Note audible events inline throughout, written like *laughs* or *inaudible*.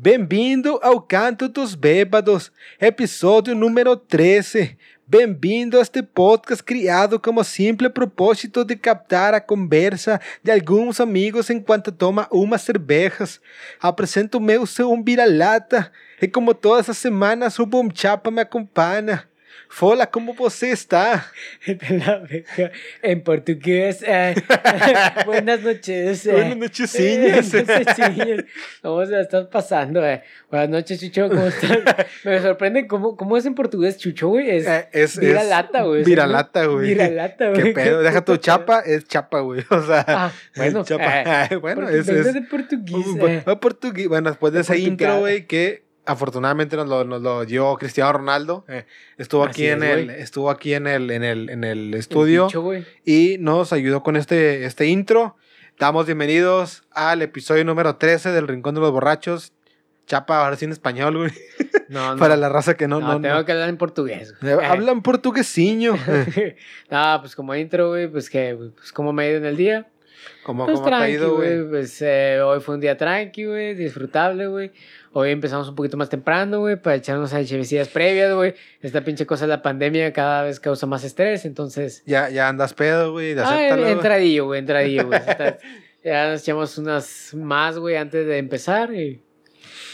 Bem-vindo ao Canto dos Bêbados, episódio número 13. Bem-vindo a este podcast criado como simple propósito de captar a conversa de alguns amigos enquanto toma umas cervejas. Apresento meu seu um vira-lata e como todas as semanas o Boom Chapa me acompanha. Fola, como você está? *laughs* en portugués. eh, *laughs* buenas noches. eh, Buenas eh, nochesinhas. ¿Cómo se la estás pasando? eh? Buenas noches, Chucho. ¿Cómo estás? *laughs* Me sorprende cómo, cómo es en portugués, Chucho, güey. Es, Eh, es, Viralata, güey. Viralata, güey. Viralata, güey. ¿Qué pedo? Deja tu chapa, es chapa, güey. O sea, Ah, bueno. chapa. bueno, es, es de portugués. Uh, portugués. Bueno, después de Portugal. intro, güey, que afortunadamente nos lo, nos lo dio Cristiano Ronaldo. eh, estuvo aquí es, en el, estuvo aquí en el, en el, en el estudio bicho, y nos ayudó con este, este intro. Damos bienvenidos al episodio número 13 del Rincón de los Borrachos. Chapa, ahora sí en español, güey. No, *laughs* no. Para la raza que no, no, no, tengo que hablar en portugués. Güey. Eh, Hablan portuguesiño. *laughs* no, pues como intro, güey, pues que, pues como me ha ido en el día. Como, Pues como te ha ido, güey. güey. Pues eh, hoy fue un día tranqui, güey, disfrutable, güey. Hoy empezamos un poquito más temprano, güey, para echarnos a chevecillas previas, güey. Esta pinche cosa de la pandemia cada vez causa más estrés, entonces... Ya, ya andas pedo, güey. Ah, entradillo, güey, entradillo, güey. *laughs* Ya nos echamos unas más, güey, antes de empezar y...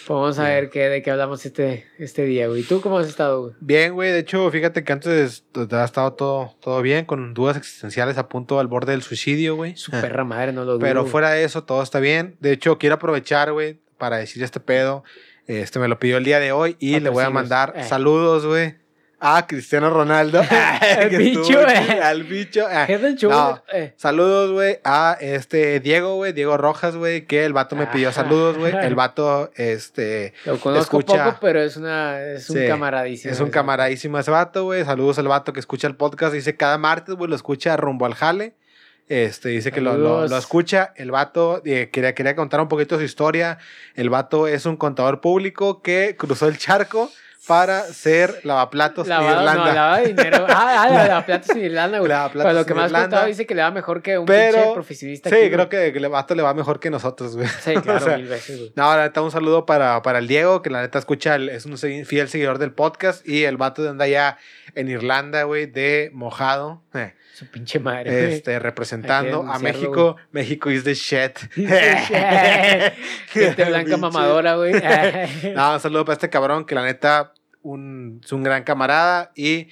pues vamos a Bien. ver qué, de qué hablamos este, este día, güey. ¿Tú cómo has estado, güey? Bien, güey. De hecho, fíjate que antes te ha estado todo, todo bien, con dudas existenciales a punto al borde del suicidio, güey. Su perra madre, no lo *laughs* dudo. Pero fuera de eso, todo está bien. De hecho, quiero aprovechar, güey, para decir este pedo. Este me lo pidió el día de hoy y le voy a mandar Eh. saludos, güey. A Cristiano Ronaldo. *laughs* *laughs* Al Que bicho, eh. Al bicho. ah. ¿Qué del show, No. güey? Eh, Saludos, güey, a este Diego, güey, Diego Rojas, güey, que el vato me pidió Ajá. saludos, güey. El vato, este, Lo conozco Escucha. poco, pero es una es un Sí, camaradísimo. Es un camaradísimo ese vato, güey. Saludos al vato que escucha el podcast. Dice cada martes, güey, lo escucha rumbo al jale. Este, dice que lo, lo- lo escucha. El vato eh, quería, quería contar un poquito su historia. El vato es un contador público que cruzó el charco para ser lavaplatos en Lavado, Irlanda. no, lavado de dinero. Ah, ah, *laughs* la, la plata en Irlanda, güey. Lavaplatos Pero lo en que has Irlanda. contado dice que le va mejor que un Pero- pinche profesionista. sí, aquí, creo que el vato le va mejor que nosotros, güey. Sí, *laughs* claro, o sea, mil veces, güey. No, la neta, un saludo para, para el Diego, que la neta escucha, el- es un fiel seguidor del podcast. Y el vato de anda allá en Irlanda, güey, de mojado. eh, Su pinche madre, este, representando a México. México is the shit. *laughs* *laughs* Gente blanca mamadora, güey. *laughs* No, un saludo para este cabrón que la neta un, es un gran camarada y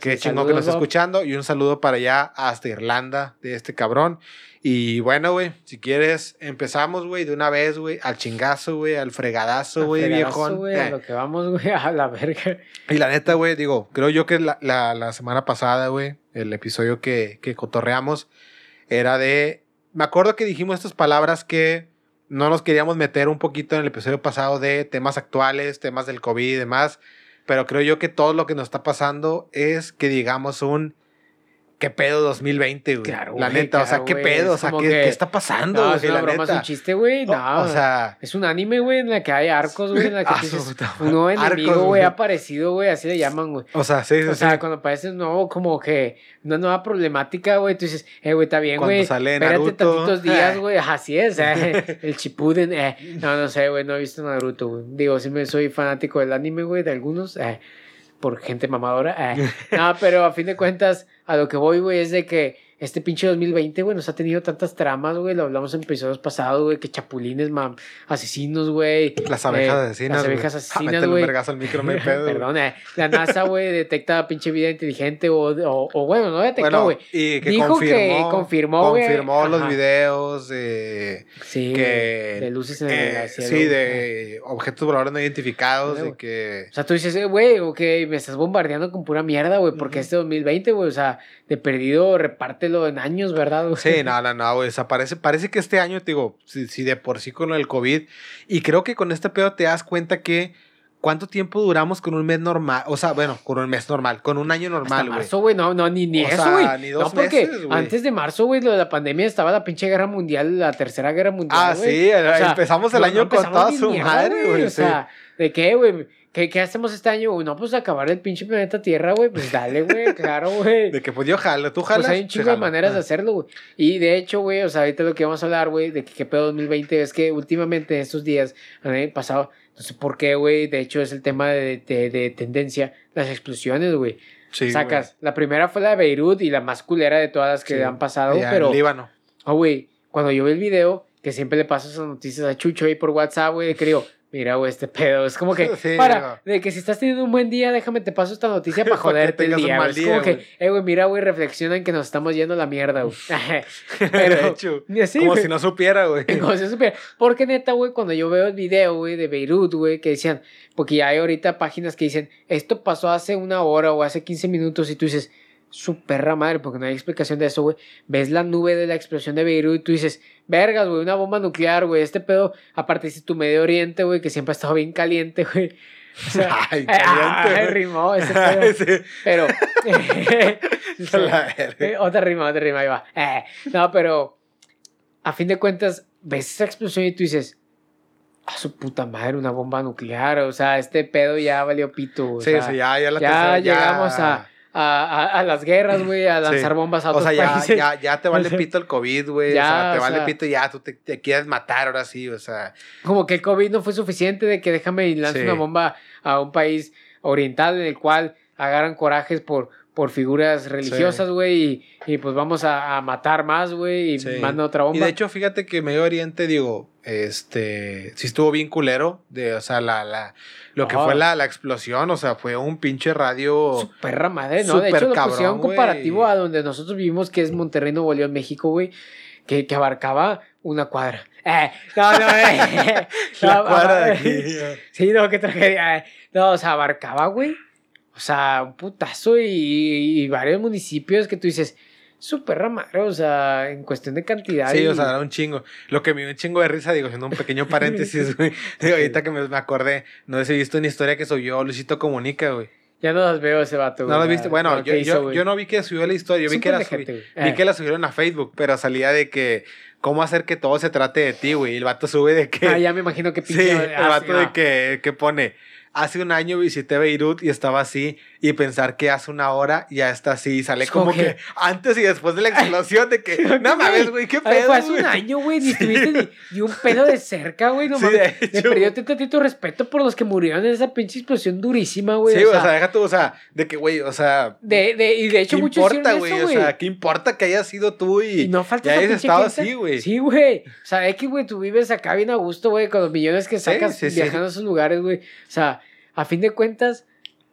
Sí, chingo que nos está escuchando. Y un saludo para allá hasta Irlanda de este cabrón. Y bueno, güey, si quieres, empezamos, güey, de una vez, güey, al chingazo, güey, al fregadazo, güey, viejón. a Eh, lo que vamos, güey, *laughs* a la verga. y la neta, güey, digo, creo yo que la, la, la semana pasada, güey, el episodio que, que cotorreamos era de... Me acuerdo que dijimos estas palabras que no nos queríamos meter un poquito en el episodio pasado de temas actuales, temas del COVID y demás, pero creo yo que todo lo que nos está pasando es que digamos un... ¿Qué pedo 2020, güey? Claro, La güey, neta, o sea, ¿qué güey, pedo? O sea, ¿qué, que- qué está pasando, No, güey? es una La broma, es un chiste, güey. No, o sea... Es un anime, güey, en la que hay arcos, güey, en la que *laughs* Ah, dices, un nuevo enemigo, Arcos, güey, ha aparecido, güey, así le llaman, güey. O sea, sí, sí, O sí. sea, cuando aparece un nuevo, como que una nueva problemática, güey, tú dices, eh, güey, está bien, Cuando güey. sale Espérate tantitos días, *laughs* güey. Así es, eh, *laughs* el Chipuden, eh. No, no sé, güey, no he visto Naruto, güey. Digo, sí me soy fanático del anime, güey, de algunos, eh, por gente mamadora. eh. No, pero a fin de cuentas, a lo que voy, güey, es de que este pinche 2020, güey, nos ha tenido tantas tramas, güey. Lo hablamos en episodios pasados, güey, que chapulines, mam, asesinos, güey. Las abejas eh, asesinas. Las abejas Ah, asesinas, un güey. vergazo al micro, pedo. *laughs* güey. Perdón, eh, la NASA, güey, detecta pinche vida inteligente o, o, o, bueno, no detectó, Bueno, güey. y que Dijo que confirmó, confirmó, güey. confirmó los Ajá. videos de, sí, que- de luces en eh, el cielo. sí, de objetos voladores no identificados, güey. que O sea, tú dices, eh, güey, ok, me estás bombardeando con pura mierda, güey, porque Ujú. este 2020, güey, o sea, de perdido, repártelo en años, ¿verdad? güey? Sí, no, no, no, güey. O sea, parece, parece que este año, te digo, si, si de por sí con del COVID, y creo que con este pedo te das cuenta que cuánto tiempo duramos con un mes normal, o sea, bueno, con un mes normal, con un año normal, güey. marzo, güey, no, no, ni, ni O eso, güey. No, porque meses, antes de marzo, güey, lo de la pandemia estaba la pinche guerra mundial, la tercera guerra mundial, Ah, sí, O sea, empezamos el no- año no con empezamos toda ni su mierda, madre, güey. O sí. sea, ¿de qué, güey? ¿Qué, ¿qué hacemos este año? No, pues acabar el pinche planeta Tierra, güey. Pues dale, güey, *laughs* claro, güey. De que pues yo jalo, tú jalas. Pues hay un chingo de maneras de Ah. hacerlo, güey. Y de hecho, güey, o sea, ahorita lo que vamos a hablar, güey, de que qué pedo 2020 es que últimamente estos días han pasado, no sé por qué, güey, de hecho es el tema de, de, de tendencia, las explosiones, güey. Sí, Sacas, la primera fue la de Beirut y la más culera de todas las que Sí. han pasado. Ya, pero, en Líbano. oh, güey, cuando yo vi el video, que siempre le paso esas noticias a Chucho ahí por WhatsApp, güey, que digo, mira, güey, este pedo, es como que, *laughs* Sí, para, de que si estás teniendo un buen día, déjame te paso esta noticia *laughs* para joderte el día, güey. Es como que, eh, güey, mira, güey, reflexiona en que nos estamos yendo a la mierda, güey. *laughs* de hecho, como güey. si no supiera, güey. Como si supiera. Porque neta, güey, cuando yo veo el video, güey, de Beirut, güey, que decían, porque ya hay ahorita páginas que dicen, esto pasó hace una hora o hace 15 minutos y tú dices, su perra madre, porque no hay explicación de eso, güey. Ves la nube de la explosión de Beirut y tú dices, vergas, güey, una bomba nuclear, güey, este pedo, aparte es tu Medio Oriente, güey, que siempre ha estado bien caliente, güey. O sea, *laughs* *laughs* Ay, caliente, güey. rimó ese *laughs* pedo. Sí. Pero, otra rima, otra rima, ahí va. Eh, no, pero a fin de cuentas, ves esa explosión y tú dices, a su puta madre, una bomba nuclear. O sea, este pedo ya valió pito. O Sí, sea, sí, ya, ya la ya tercera, llegamos a, a, a- a las guerras, güey, a lanzar Sí. bombas a O otros sea, ya, países. ya, ya te vale *laughs* O pito el COVID, güey. O sea, te o vale sea- pito ya, tú te, te quieres matar ahora sí, o sea. Como que el COVID no fue suficiente de que déjame y lance Sí. una bomba a un país oriental en el cual agarran corajes por, por figuras religiosas, güey, y, y pues vamos a, a matar más, güey, y Sí. mandan otra bomba. Y de hecho, fíjate que Medio Oriente, digo, este, sí estuvo bien culero, de, o sea, la, la, lo que fue la, la explosión, o sea, fue un pinche radio. Su perra madre, ¿no? de hecho, lo cabrón, pusieron güey. comparativo a donde nosotros vivimos, que es Monterrey, Nuevo León, México, güey, que, que abarcaba una cuadra. Eh, no, no, eh. *laughs* La No, cuadra de aquí. Sí, no, qué tragedia. eh. No, o sea, abarcaba, güey. O sea, un putazo y, y varios municipios que tú dices, su perra madre, o sea, en cuestión de cantidad. Sí, y- o sea, era un chingo. Lo que me dio un chingo de risa, digo, haciendo un pequeño *laughs* paréntesis, güey. *laughs* Digo, ahorita que me, me acordé, no sé si viste una historia que subió Luisito Comunica, güey. Ya no las veo ese vato, güey. ¿No sea, viste? Bueno, yo, hizo, yo, yo no vi que subió la historia, yo vi que, la subi- vi Eh. que la subieron a Facebook, pero salía de que cómo hacer que todo se trate de ti, güey. Y el vato sube de que... Ah, ya me imagino que *laughs* sí, pinche. el ah, vato sí, de ah. que, que pone... Hace un año visité Beirut y estaba así, y pensar que hace una hora ya está así, y sale Es como que, que- antes y después de la explosión, de que, *laughs* no mames, güey, qué ver, pedo, fue hace güey?" un año, güey, ni *laughs* estuviste ni, ni un pedo de cerca, güey, no Sí, mames. de hecho. perdió tantito respeto por los que murieron en esa pinche explosión durísima, güey. Sí, o o sea, sea, deja tú, o sea, de que, güey, o sea, de, de, y de hecho ¿qué muchos importa, güey? O sea, ¿qué importa que hayas sido tú y, Y no falta hayas estado gente. así, güey? Sí, güey. O sea, es que, güey, tú vives acá bien a gusto, güey, con los millones que sacas sí, sí. viajando a esos lugares, güey. O sea, a fin de cuentas,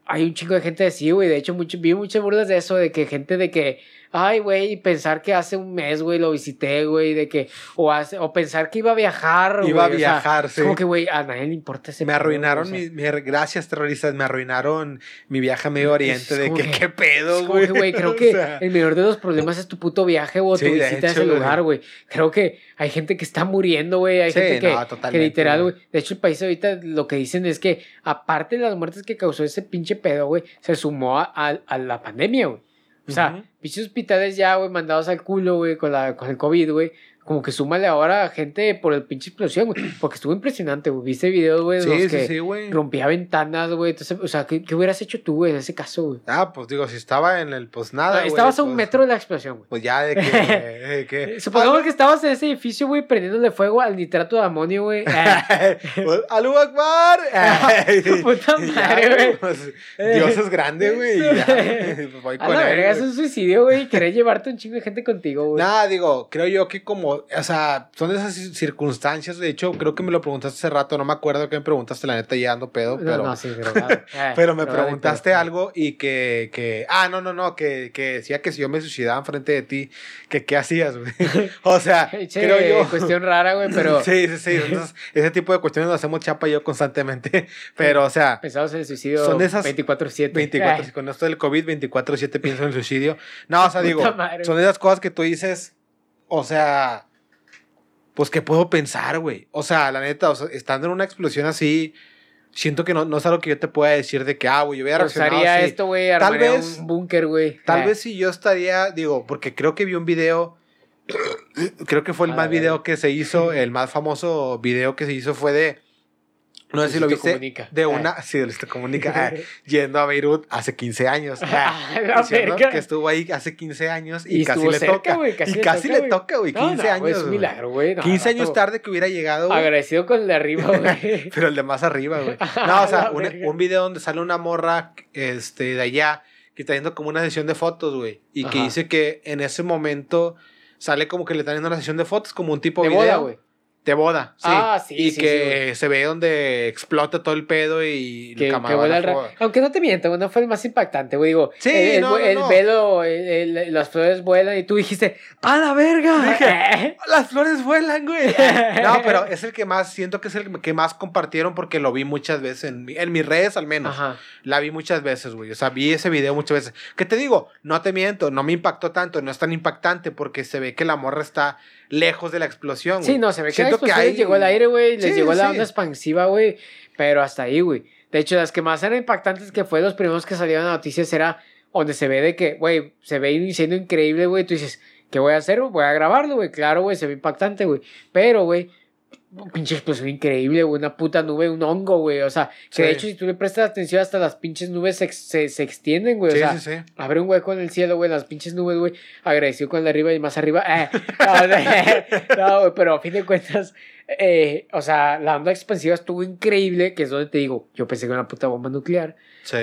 hay un chingo de gente así, güey. De hecho, mucho, vi muchas burlas de eso, de que gente de que, ay, güey, pensar que hace un mes, güey, lo visité, güey, de que, o, hace, o pensar que iba a viajar, güey. Iba a o sea, viajar, es sí. Como que, güey, a nadie le importa ese Me pedo, arruinaron o mi, mi- gracias terroristas, me arruinaron mi viaje a Medio Oriente, de que, que- qué pedo, güey. que, güey, creo *laughs* O que sea, el menor de los problemas es tu puto viaje o Sí, tu visita a ese lugar, güey. Creo que hay gente que está muriendo, güey. Hay Sí, gente que, no, que totalmente, literal, güey. güey. De hecho, el país ahorita lo que dicen es que, aparte de las muertes que causó ese pinche pedo, güey, se sumó a, a- a la pandemia, güey. O sea, Ujú. pinches hospitales ya, güey, mandados al culo, güey, con, la, con el COVID, güey. Como que súmale ahora a gente por el pinche explosión, güey. Porque estuvo impresionante, güey. Viste videos, güey, Sí, los sí, que sí, güey. rompía ventanas, güey. Entonces, o sea, ¿qué, qué hubieras hecho tú, güey, en ese caso, güey? Ah, pues digo, si estaba en el, pues nada, güey, Estabas a un pues- metro de la explosión, güey. Pues ya de que... *laughs* de que Supongamos que estabas en ese edificio, güey, prendiéndole fuego al nitrato de amonio, güey. *laughs* Ah, Pues, ¡Alú Akbar! *laughs* Puta Y madre, ya, güey. pues, Dios es grande, güey. ya, voy a con la él, verga, es un suicidio, güey. y Querer llevarte un chingo de gente contigo, güey. Nada, digo, creo yo que como, o sea, son esas circunstancias, de hecho, creo que me lo preguntaste hace rato, no me acuerdo que me preguntaste, la neta, ya ando pedo, pero, no, sí, drogado. *laughs* Eh, pero me preguntaste algo y que, que, ah, no, no, no, que, que decía que si yo me suicidaba enfrente de ti, que qué hacías, güey. *laughs* o sea, Che, creo yo. Cuestión rara, güey, pero *laughs* Sí, sí, sí. Entonces, ese tipo de cuestiones lo hacemos chapa y yo constantemente. Pero, o sea, pensamos en el suicidio Son esas 24-7. 24, Eh, con esto del COVID, 24-7 pienso en el suicidio. No, o sea, digo, madre, son esas cosas que tú dices, o sea, pues que puedo pensar, güey. O sea, la neta, o sea, estando en una explosión así, siento que no, no es algo que yo te pueda decir de que, ah, güey, yo reaccionado Usaría así. esto, güey, Tal vez- un búnker, güey. Tal Eh, vez si yo estaría, digo, porque creo que vi un video, creo que fue el A más video que se hizo, el más famoso video que se hizo fue de No sé si lo viste Comunica. de Ah. una, sí, Luisito Comunica, ah, *laughs* yendo a Beirut hace 15 años. *laughs* diciendo verga. que estuvo ahí hace 15 años y, Y casi le cerca, toca. casi y le casi le toca, güey, 15 No, no, años. es un güey. milagro, güey. no, 15 el años tarde que hubiera llegado. Agradecido con el de arriba, güey. *laughs* Pero el de más arriba, güey. No, o sea, un, video donde sale una morra este, de allá que está haciendo como una sesión de fotos, güey. Y que dice que en ese momento sale como que le están haciendo una sesión de fotos, como un tipo de video. boda, güey. De boda, sí. Ah, sí, Y sí, que se ve donde explota todo el pedo y el Que, que ra- Aunque no te miento, güey, no fue el más impactante, güey. Digo, Sí, el, el- no, no, el no. velo, el- el- las flores vuelan y tú dijiste, ¡a la verga! *laughs* Dije, *laughs* Las flores vuelan, güey. *laughs* No, pero es el que más, siento que es el que más compartieron porque lo vi muchas veces en, mi- en mis redes al menos. Ajá. La vi muchas veces, güey. O sea, vi ese video muchas veces. ¿Qué te digo? No te miento, no me impactó tanto, no es tan impactante porque se ve que la morra está lejos de la explosión, güey. Sí, no, se ve que Siento que explosión les llegó al aire, güey, les Sí, llegó la sí. onda expansiva, güey, pero hasta ahí, güey. De hecho, las que más eran impactantes que fue los primeros que salieron las noticias era donde se ve de que, güey, se ve iniciando increíble, güey, tú dices, ¿qué voy a hacer? Voy a grabarlo, güey, claro, güey, se ve impactante, güey, pero, güey, pinche explosión increíble, güey, una puta nube, un hongo, güey, o sea, que de hecho, si tú le prestas atención, hasta las pinches nubes se, se, se extienden, güey, Sí, o sea, sí, sí. Abre un hueco en el cielo, güey, las pinches nubes, güey. Agradecido con de arriba y más arriba. Eh, *laughs* no, güey, pero a fin de cuentas, eh, o sea, la onda expansiva estuvo increíble, que es donde te digo, yo pensé que era una puta bomba nuclear. Sí.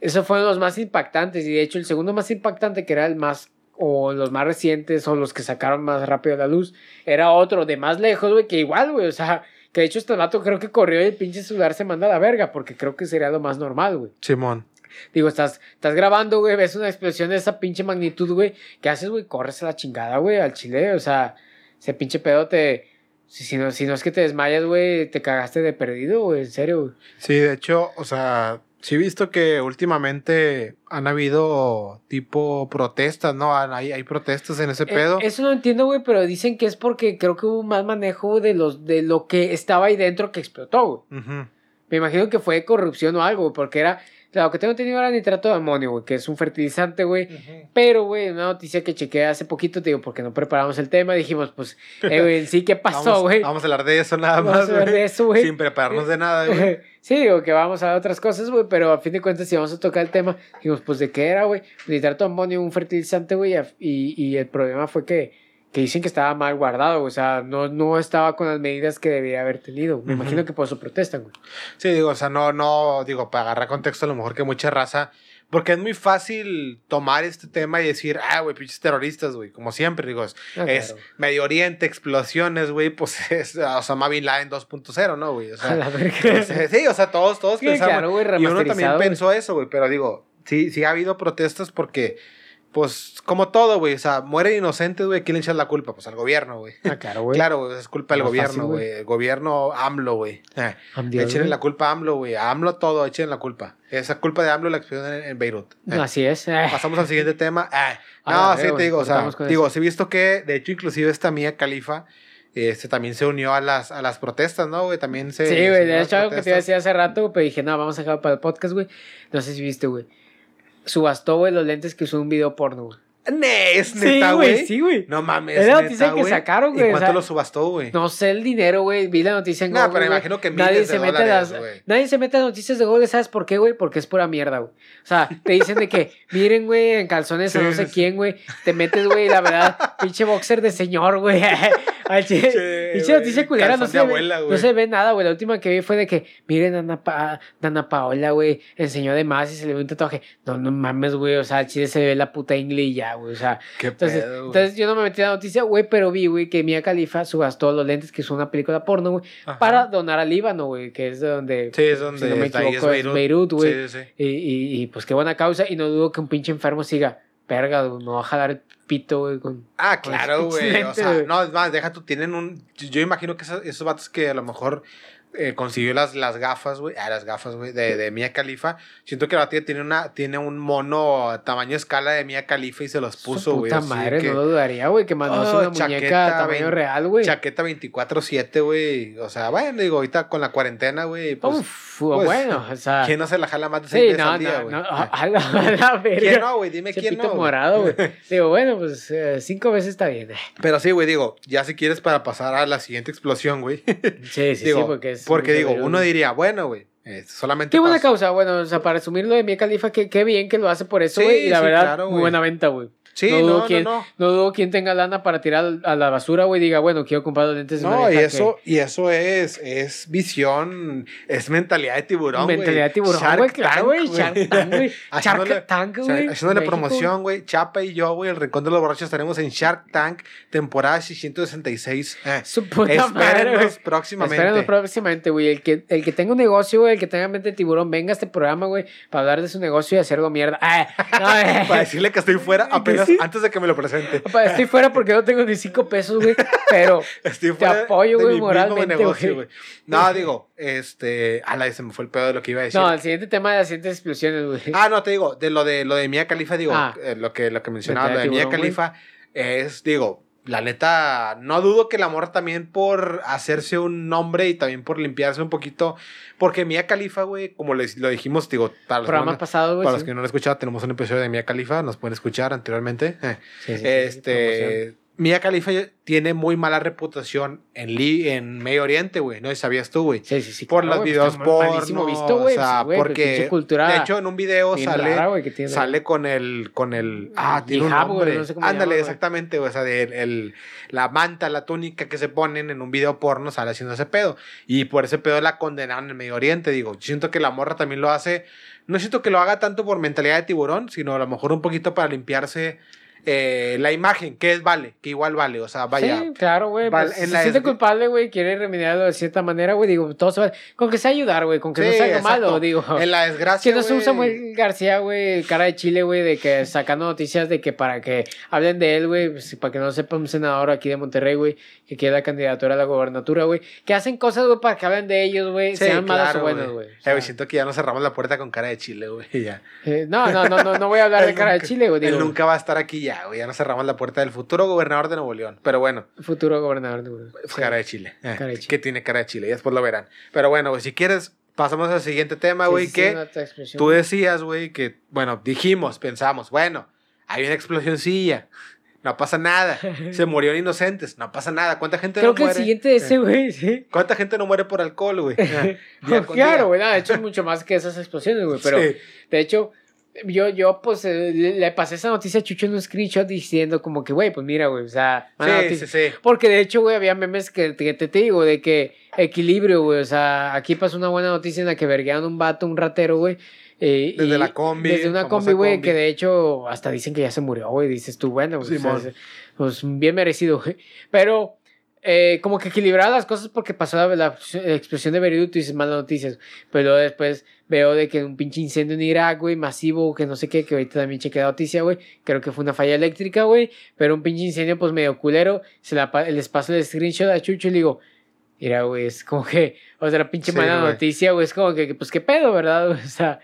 Esos fueron los más impactantes y de hecho el segundo más impactante, que era el más, o los más recientes, o los que sacaron más rápido la luz, era otro de más lejos, güey, que igual, güey, o sea, que de hecho este vato creo que corrió y el pinche celular se manda a la verga, porque creo que sería lo más normal, güey. Simón. Digo, estás, estás grabando, güey, ves una explosión de esa pinche magnitud, güey. ¿Qué haces, güey? Corres a la chingada, güey, al chile. O sea, ese pinche pedo te. Si, si no, si no es que te desmayas, güey, te cagaste de perdido, güey, en serio, güey. Sí, de hecho, o sea, sí he visto que últimamente han habido tipo protestas, ¿no? Hay, hay protestas en ese Eh, pedo. eso no entiendo, güey, pero dicen que es porque creo que hubo más manejo de, los, de lo que estaba ahí dentro que explotó, güey. Me imagino que fue corrupción o algo, güey, porque era. Lo que tengo entendido era nitrato de amonio, güey, que es un fertilizante, güey. Pero, güey, una noticia que chequeé hace poquito, te digo, porque no preparamos el tema, dijimos, pues, *laughs* eh, güey, sí, ¿qué pasó, Vamos- güey? Vamos, a hablar de eso nada Vamos más, a hablar de eso, güey. Sin prepararnos de nada, güey. *laughs* Sí, digo que vamos a ver otras cosas, güey, pero a fin de cuentas, si vamos a tocar el tema, dijimos, pues, ¿de qué era, güey? Nitrato de amonio, un fertilizante, güey, y, y el problema fue que, que dicen que estaba mal guardado, o sea, no, no estaba con las medidas que debería haber tenido. Me imagino que por eso protestan, güey. Sí, digo, o sea, no, no, digo, para agarrar contexto, a lo mejor que mucha raza. Porque es muy fácil tomar este tema y decir, ah, güey, pinches terroristas, güey, como siempre, digo, es, Ah, es. Medio Oriente, explosiones, güey, pues *laughs* es Osama Bin Laden 2.0, ¿no, güey? O sea, sí, o sea, todos, todos Sí, pensamos. claro, güey, y uno también pensó eso, güey, pero digo, sí, sí ha habido protestas porque, pues, como todo, güey, o sea, mueren inocentes, güey, ¿quién le echa la culpa? Pues al gobierno, güey. Ah, claro, güey. Claro, güey, es culpa del gobierno, güey. El gobierno AMLO, güey. Eh, Dios, Échenle güey. la culpa a AMLO, güey. A AMLO todo, échenle la culpa. Esa culpa de AMLO la explosión en, en Beirut. Eh, Así es. eh. Pasamos al siguiente tema. Ah, no, la sí verga, te digo, o sea, digo, eso. sí he visto que, de hecho, inclusive esta Mía Califa, este, también se unió a las, a las protestas, ¿no, güey? También se... Sí, güey, de hecho algo que te iba a protestas. decir hace rato, pero dije, no, vamos a dejarlo para el podcast, güey. No sé si viste, güey. Subastó, güey, los lentes que usó un video porno, güey. Es neta, güey. sí, güey. No mames, Es la neta, noticia que sacaron, ¿Y güey, o cuánto sea, lo subastó, güey? No sé el dinero, güey. Vi la noticia en No, Google, pero güey. imagino que nadie se mete a dólares, las. Nadie se mete a noticias de Google, ¿sabes por qué, güey? Porque es pura mierda, güey. O sea, te dicen de que, *laughs* miren, güey, en calzones a Sí, no sé quién, güey. Te metes, güey, la verdad, pinche boxer de señor, güey. *laughs* Al chile, Che, güey, noticia culera, no se, ve, no se ve nada, güey. La última que vi fue de que, miren, Ana, Pa- Dana Paola, güey, enseñó de más y se le ve un tatuaje. No, no mames, güey. O sea, al chile se ve la puta ingle ya, güey. O sea, Qué entonces, pedo, entonces yo no me metí en la noticia, güey, pero vi, güey, que Mia Khalifa subastó los lentes que es una película porno, güey, para donar al Líbano, güey, que es de donde, Sí, es donde si no me equivoco, es Beirut, güey. Sí, sí, sí. Y, y, y, pues qué buena causa, y no dudo que un pinche enfermo siga, verga, güey, me va a jalar pito, güey, con... Ah, claro, *laughs* güey. O sea, no, es más, deja tú, tienen un. Yo, yo imagino que esos, esos vatos que a lo mejor eh, consiguió las, las gafas, güey. Ah, las gafas, güey, de, de Mia Khalifa. Siento que la tía tiene, una, tiene un mono tamaño escala de Mia Khalifa y se los puso, güey. puta así madre, que- no lo dudaría, güey, que mandó Oh, una muñeca chaqueta, tamaño vein- real, güey. Chaqueta 24-7, güey. O sea, bueno, digo, ahorita con la cuarentena, güey. Pues, Uf, pues, bueno, o sea... ¿Quién no se la jala más de seis Sí, veces no, al día, no, güey? no, a *laughs* a la, a la. ¿Quién no, güey? Dime quién no. morado, güey. *laughs* Digo, bueno, pues eh, cinco veces está bien. Pero sí, güey, digo, ya si quieres para pasar a la siguiente explosión, güey. Sí, sí, *laughs* Digo, sí, porque es. Porque digo, uno diría, bueno, güey, eh, solamente. Qué buena causa, bueno, o sea, para resumirlo de Mia Khalifa, que qué bien que lo hace por eso, Sí, güey. y la sí, verdad, claro, muy buena venta, güey. Sí, no, dudo no, quien, no. no dudo quien tenga lana para tirar a la basura, güey, diga, bueno, quiero comprar los lentes de No, y que- eso, y eso es, es visión, es mentalidad de tiburón, güey. Mentalidad de tiburón, güey, claro, güey. Shark Tank, güey. *laughs* Shark Tank, güey. Haciéndole promoción, güey. Chapa y yo, güey, el Rincón de los Borrachos estaremos en Shark Tank, temporada 666. Eh, Su puta espérenos próximamente. Espérenos próximamente, güey. El que, el que tenga un negocio, güey, el que tenga mente de tiburón, venga a este programa, güey, para hablar de su negocio y hacerlo mierda. Ah, *laughs* eh. Para decirle que estoy fuera *laughs* apenas antes de que me lo presente. *laughs* Estoy fuera porque no tengo ni cinco pesos, güey. Pero *laughs* Estoy Te fuera apoyo, de güey, moralmente, negocio, güey. *laughs* No, digo, este. Ala, se me fue el pedo de lo que iba a decir. no, el siguiente tema de las siguientes explosiones, güey. Ah, no, te digo, de lo de lo de Mia Khalifa, digo, Ah. eh, lo que lo que mencionaba, lo de güey. Khalifa es, digo, la neta, no dudo que el amor también por hacerse un nombre y también por limpiarse un poquito, porque Mia Khalifa, güey, como les, lo dijimos, digo, para los, que Programa no, pasado, güey. para los que no lo han escuchado, tenemos un episodio de Mia Khalifa, nos pueden escuchar anteriormente. Sí, sí, este, Mia Khalifa tiene muy mala reputación en, en Medio Oriente, güey, ¿no? ¿Sabías tú, güey? Sí, sí, sí. por claro, los videos está mal- malísimo porno, visto, o sea, pues, porque cultura de hecho en un video sale rara, tiene. sale con el con el ah tiene un nombre no sé ándale llama, exactamente o sea de el, la manta la túnica que se ponen en un video porno sale haciendo ese pedo y por ese pedo la condenaron en Medio Oriente digo yo siento que la morra también lo hace no siento que lo haga tanto por mentalidad de tiburón sino a lo mejor un poquito para limpiarse eh, la imagen que es vale que igual vale o sea vaya Sí, claro, güey. Pues, se siente culpable, güey. Quiere remediarlo de cierta manera, güey. Digo, todo se va. Con que sea ayudar, güey. Con que no sea malo, digo. en la desgracia Que no un güey, Samuel García, güey, cara de Chile, güey, de que sacando noticias de que para que hablen de él, güey, pues, para que no sepa un senador aquí de Monterrey, güey, que quiere la candidatura a la gobernatura, güey, que hacen cosas, güey, para que hablen de ellos, güey, Sí, sean malas claro, o buenas, güey. O Eh, sea, siento que ya nos cerramos la puerta con cara de chile, güey. *laughs* Ya. eh, no, no, no, no, no voy a hablar de *laughs* cara de Chile, güey, Él nunca va a estar aquí ya, güey. Ya nos cerramos la puerta del futuro gobernador de Nuevo León. Pero bueno, futuro gobernador, güey. Sí. cara de chile. Eh, Cara de chile. Que tiene cara de chile. Y después lo verán. Pero bueno, si quieres, pasamos al siguiente tema, güey. sí, sí, que tú decías, güey, que, bueno, dijimos, pensamos, bueno, hay una explosioncilla. No pasa nada. *laughs* Se murieron inocentes. No pasa nada. ¿Cuánta gente Creo no que el muere? siguiente de ese, Eh, güey, sí. ¿Cuánta gente no muere por alcohol, güey? *laughs* Con claro, güey, de hecho es mucho más que esas explosiones, güey, pero *laughs* de hecho yo, yo pues eh, le, pasé esa noticia a Chucho en un screenshot diciendo como que, güey, pues mira, güey, o sea, Sí, noticia. sí, sí. Porque de hecho, güey, había memes que, te, te digo de que equilibrio, güey, o sea, aquí pasó una buena noticia en la que verguearon un vato, un ratero, güey. eh, Desde y- la combi, Desde una combi, güey, que de hecho hasta dicen que ya se murió, güey. Dices tú, bueno, güey, o sea, Simón. es- pues bien merecido, güey. Pero eh, como que equilibrar las cosas porque pasó la, la explosión de Beirut y dices malas noticias. Pero luego después veo de que un pinche incendio en Irak, güey, masivo, que no sé qué, que ahorita también chequé la noticia, güey. Creo que fue una falla eléctrica, güey. Pero un pinche incendio, pues medio culero. Se la, les paso el screenshot a Chucho y le digo, mira, güey, es como que, o sea, la pinche Sí, mala güey. noticia, güey, es como que, pues qué pedo, ¿verdad? *laughs* O sea,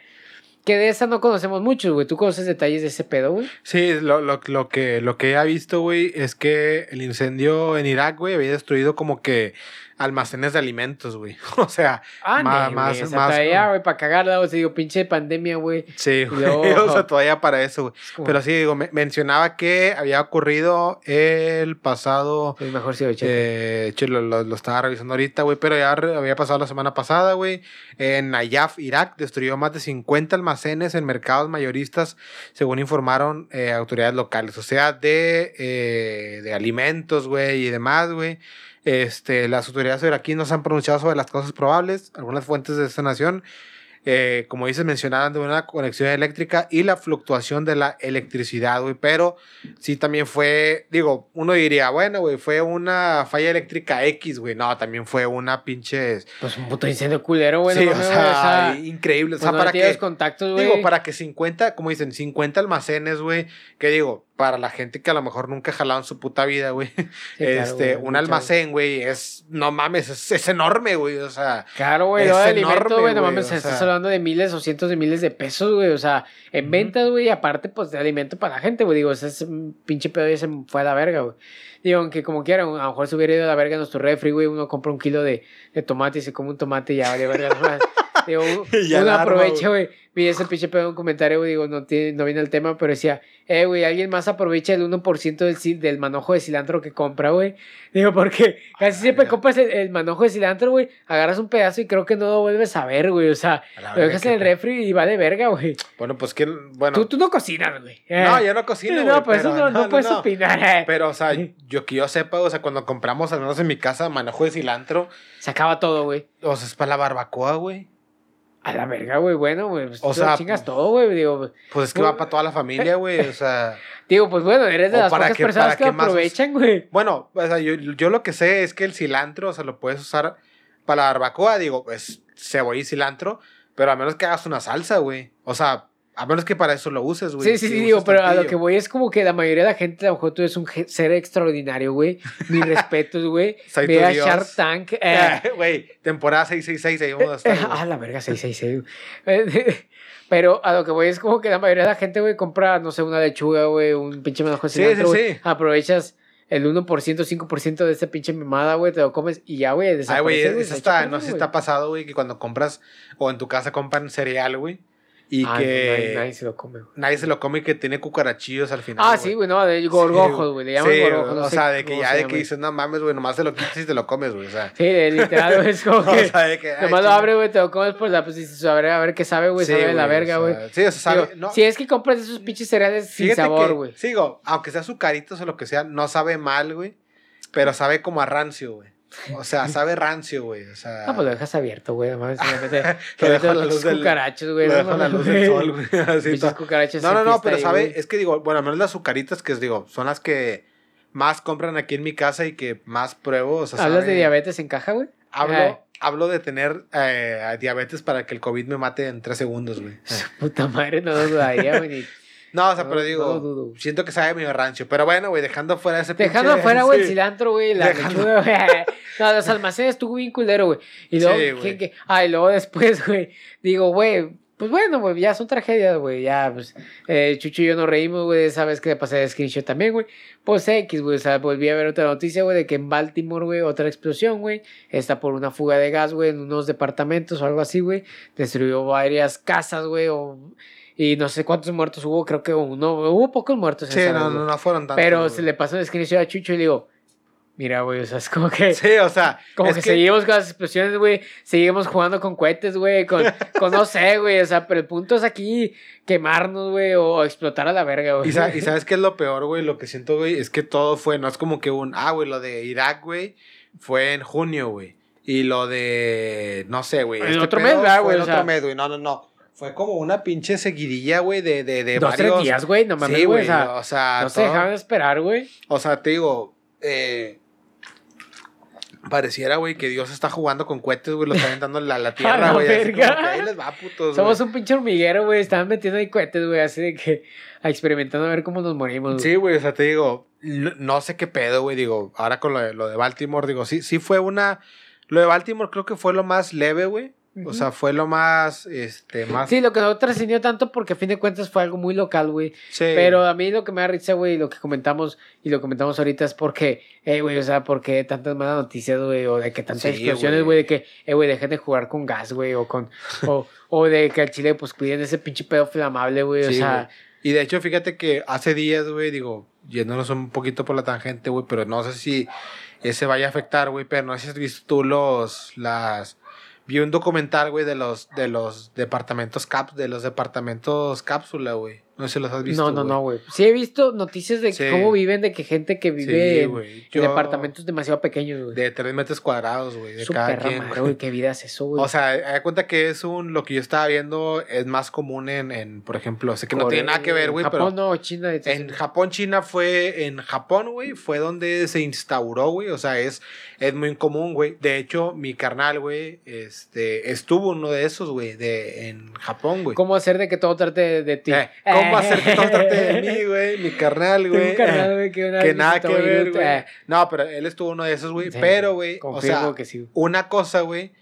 que de esa no conocemos mucho, güey. ¿Tú conoces detalles de ese pedo, güey? Sí, lo, lo, lo que, lo que he visto, güey, es que el incendio en Irak, güey, había destruido como que almacenes de alimentos, güey. *laughs* O sea, Ah, más- o sea, más, todavía, ¿no? güey, para cagarla, o sea, digo, pinche pandemia, güey. sí, güey. luego- *laughs* O sea, todavía para eso, güey. Es como- Pero sí, digo, me- mencionaba que había ocurrido el pasado. Es mejor si. Eh, lo, lo- lo estaba revisando ahorita, güey, pero ya había pasado la semana pasada, güey. En Nayaf, Irak, destruyó más de 50 almacenes en mercados mayoristas, según informaron eh, autoridades locales. O sea, de, eh, de alimentos, güey, y demás, güey. Este, las autoridades iraquíes no han pronunciado sobre las causas probables. Algunas fuentes de esta nación, eh, como dices, mencionaban de una conexión eléctrica y la fluctuación de la electricidad, güey. Pero sí también fue, digo, uno diría, bueno, güey, fue una falla eléctrica X, güey. No, también fue una pinche... Pues un puto incendio culero, güey. sí, no o sea, güey, increíble. O pues sea, no para que... contactos. Digo, para que 50, como dicen, 50 almacenes, güey. Que digo, para la gente que a lo mejor nunca en su puta vida, güey. Sí, *laughs* claro, este, güey, un almacén, güey, es, no mames, es, es enorme, güey. O sea, Claro, güey, enorme, alimento, güey, no mames, o estás sea. hablando de miles o cientos de miles de pesos, güey, o sea, en ventas, güey, aparte, pues, de alimento para la gente, güey, digo, ese es un pinche pedo y se fue a la verga, güey. Digo, aunque como quiera, a lo mejor se hubiera ido a la verga nuestro refri, güey, uno compra un kilo de, de tomate y se come un tomate y ya vale verga. ¿no? *laughs* Digo, uno aprovecha, güey. Vi ese pinche pedo un comentario. Digo, no, tiene, no viene el tema, pero decía, eh, güey, alguien más aprovecha el 1% del, del manojo de cilantro que compra, güey. Digo, porque casi siempre compras el, manojo de cilantro, güey. Agarras un pedazo y creo que no lo vuelves a ver, güey. O sea, lo dejas en el refri y va de verga, güey. Bueno, pues que, bueno. Tú, tú no cocinas, güey. No, yo no cocino, güey. No, pues eso no, no, puedes opinar. Eh. Pero, o sea, *laughs* yo que yo sepa, o sea, cuando compramos, al menos en mi casa, manojo de cilantro. Se acaba todo, güey. O sea, es para la barbacoa, güey. A la verga, güey, bueno, güey. Pues, o sea, chingas todo, güey. Digo, pues es que va para toda la familia, *laughs* güey. O sea. Digo, pues bueno, eres de las pocas personas que aprovechan, güey. Bueno, o sea, yo, yo, lo que sé es que el cilantro, o sea, lo puedes usar para la barbacoa, digo, pues cebolla y cilantro, pero a menos que hagas una salsa, güey. O sea, a menos que para eso lo uses, güey. Sí, sí, sí, digo, pero a lo que voy es como que la mayoría de la gente, a lo mejor tú eres un ser extraordinario, güey. Mis *laughs* respetos, güey. Ve a Shark Tank. Eh. *laughs* Güey, temporada 666, ahí vamos a estar. ah, *laughs* la verga, 666. pero a lo que voy es como que la mayoría de la gente, güey, compra, no sé, una lechuga, güey, un pinche manojo de cilantro, sí, sí, sí. Aprovechas el 1%, 5% de esa pinche mimada, güey, te lo comes y ya, güey, Ay, güey, eso está, no sé si está pasado, güey, que cuando compras o en tu casa compran cereal, güey y que. nadie, se lo come, Nadie se lo come y que tiene cucarachillos al final. Ah, sí, güey, no, de gorgojos, güey. le llaman sí, gorgojos. o sea, de que ya de que dices, no mames, güey, nomás te lo quitas y te lo comes, güey. O sea. Sí, literal, güey, es como *laughs* que. o sea, de que nomás lo abre, güey, te lo comes, pues, la, pues dices, a ver, a ver qué sabe, güey, sabe de la verga, güey. sí, o sea, sabe. no. Si es que compras esos pinches cereales sin sabor, güey. Sigo, aunque sea azucaritos o lo que sea, no sabe mal, güey. Pero sabe como a rancio, güey. O sea, sabe rancio, güey. O sea. Ah, pues lo dejas abierto, güey. Además, *laughs* lo dejas la luz del cucarachos, güey. Lo dejas la luz del sol, güey. *laughs* Así cucarachos no, no, no, pero sabe, es que digo, bueno, al menos las azucaritas que digo, son las que más compran aquí en mi casa y que más pruebo. O sea, ¿Hablas de diabetes en caja, güey? Hablo, hablo de tener eh, diabetes para que el COVID me mate en tres segundos, güey. *laughs* Puta madre, no dudaría, güey. No, o sea, pero digo, siento que sabe medio rancho. Pero bueno, güey, dejando fuera ese Dejando afuera, güey, el *laughs* cilantro, güey, la lechuga, *laughs* güey. No, los almacenes estuvo bien culero, güey. Y luego, sí, ¿qué, Ah, y luego después, *laughs* güey, digo, güey, pues bueno, güey, ya son tragedias, güey. Ya, pues, eh, Chucho y yo nos reímos, güey. Sabes que le pasé de screenshot también, güey. Pues X, güey. O sea, volví a ver otra noticia, güey, de que en Baltimore, güey, otra explosión, güey. Está por una fuga de gas, güey, en unos departamentos o algo así, güey. Destruyó varias casas, güey, o y no sé cuántos muertos hubo, creo que uno, hubo pocos muertos. Sí, no, no, no, fueron tantos. Pero se le pasó el screenshot a Chucho y le digo, mira, güey, o sea, es como que... Sí, o sea... *laughs* Como que, seguimos con las explosiones, güey, seguimos jugando con cohetes, güey, con, *laughs* con no sé, güey, o sea, pero el punto es aquí quemarnos, güey, o explotar a la verga, güey. Y, *laughs* sabes qué es lo peor, güey, lo que siento, güey, es que todo fue, no es como que un, ah, güey, lo de Irak, güey, fue en junio, güey. Y lo de, no sé, güey. En este otro mes, güey. En otro mes, güey, no, no, no. Fue como una pinche seguidilla, güey, de, de, de Dos, varios... tres días, güey, no mames, güey. o sea, no se dejaban esperar, güey. O sea, te digo, eh, pareciera, güey, que Dios está jugando con cohetes, güey, lo está aventando la, la *laughs* tierra, güey. ahí les va, putos, Somos un pinche hormiguero, güey, estaban metiendo ahí cohetes, güey, así de que experimentando a ver cómo nos morimos. Sí, güey, o sea, te digo, no, sé qué pedo, güey, digo, ahora con lo de, lo de Baltimore, digo, sí, sí fue una... Lo de Baltimore creo que fue lo más leve, güey. O sea, fue lo más, este, más... Sí, lo que no trascendió tanto porque a fin de cuentas fue algo muy local, güey. Sí. Pero a mí lo que me da risa, güey, lo que comentamos y lo comentamos ahorita es porque, eh, güey, o sea, porque tantas malas noticias, güey, o de que tantas explosiones, güey, de que, eh, güey, dejen de jugar con gas, güey, o con, *laughs* o, o de que al chile, pues, cuiden ese pinche pedo flamable, güey, o sea... Y de hecho, fíjate que hace días, güey, digo, yéndonos un poquito por la tangente, güey, pero no sé si ese vaya a afectar, güey, pero no sé si has visto tú los, las vi un documental, güey, de los, de los departamentos cap, de los departamentos cápsula, güey. No sé si los has visto. No, no, no, güey. Sí he visto noticias de cómo viven, de que gente que vive en, departamentos demasiado pequeños, güey. De tres metros cuadrados, güey. De cada quien, güey. Qué vida es eso, güey. O sea, da cuenta que es un. Lo que yo estaba viendo es más común en, en por ejemplo, sé que no tiene nada que ver, güey. Japón, no, China. En Japón, China fue. En Japón, güey, fue donde se instauró, güey. O sea, es, es muy común, güey. De hecho, mi carnal, güey, este, estuvo uno de esos, güey, de, en Japón, güey. ¿Cómo hacer de que todo trate de ti? Eh, ¿Cómo hacer que todo trate de mí, *laughs* güey? Mi carnal, güey. Mi carnal, *laughs* güey, que, que nada que ver, güey. No, pero él estuvo uno de esos, güey. pero, güey, o sea, que sí. una cosa, güey,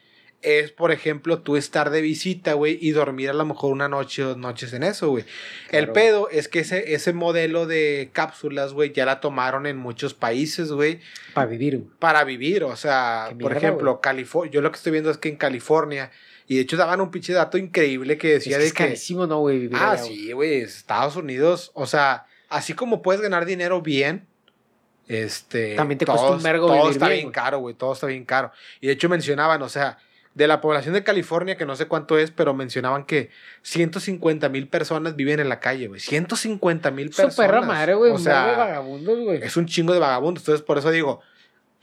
es, por ejemplo, tú estar de visita, güey, y dormir a lo mejor una noche o dos noches en eso, güey. El pedo es que ese, ese modelo de cápsulas, güey, ya la tomaron en muchos países, güey, Para vivir, güey. para vivir. O sea, Qué por mierda, ejemplo, California, yo lo que estoy viendo es que en California, y de hecho daban un pinche dato increíble que Es, decía que de es que... carísimo, ¿no, güey? Ah, allá, sí, güey, Estados Unidos, o sea, así como puedes ganar dinero bien, este... También te todo, cuesta un vergo Todo está bien, bien caro, güey, todo está bien caro. Y de hecho mencionaban, o sea, de la población de California, que no sé cuánto es, pero mencionaban que 150 mil personas viven en la calle, güey. 150 mil Su personas. perra madre, güey. O Un vergo de sea, vagabundos, güey. es un chingo de vagabundos. Entonces, por eso digo,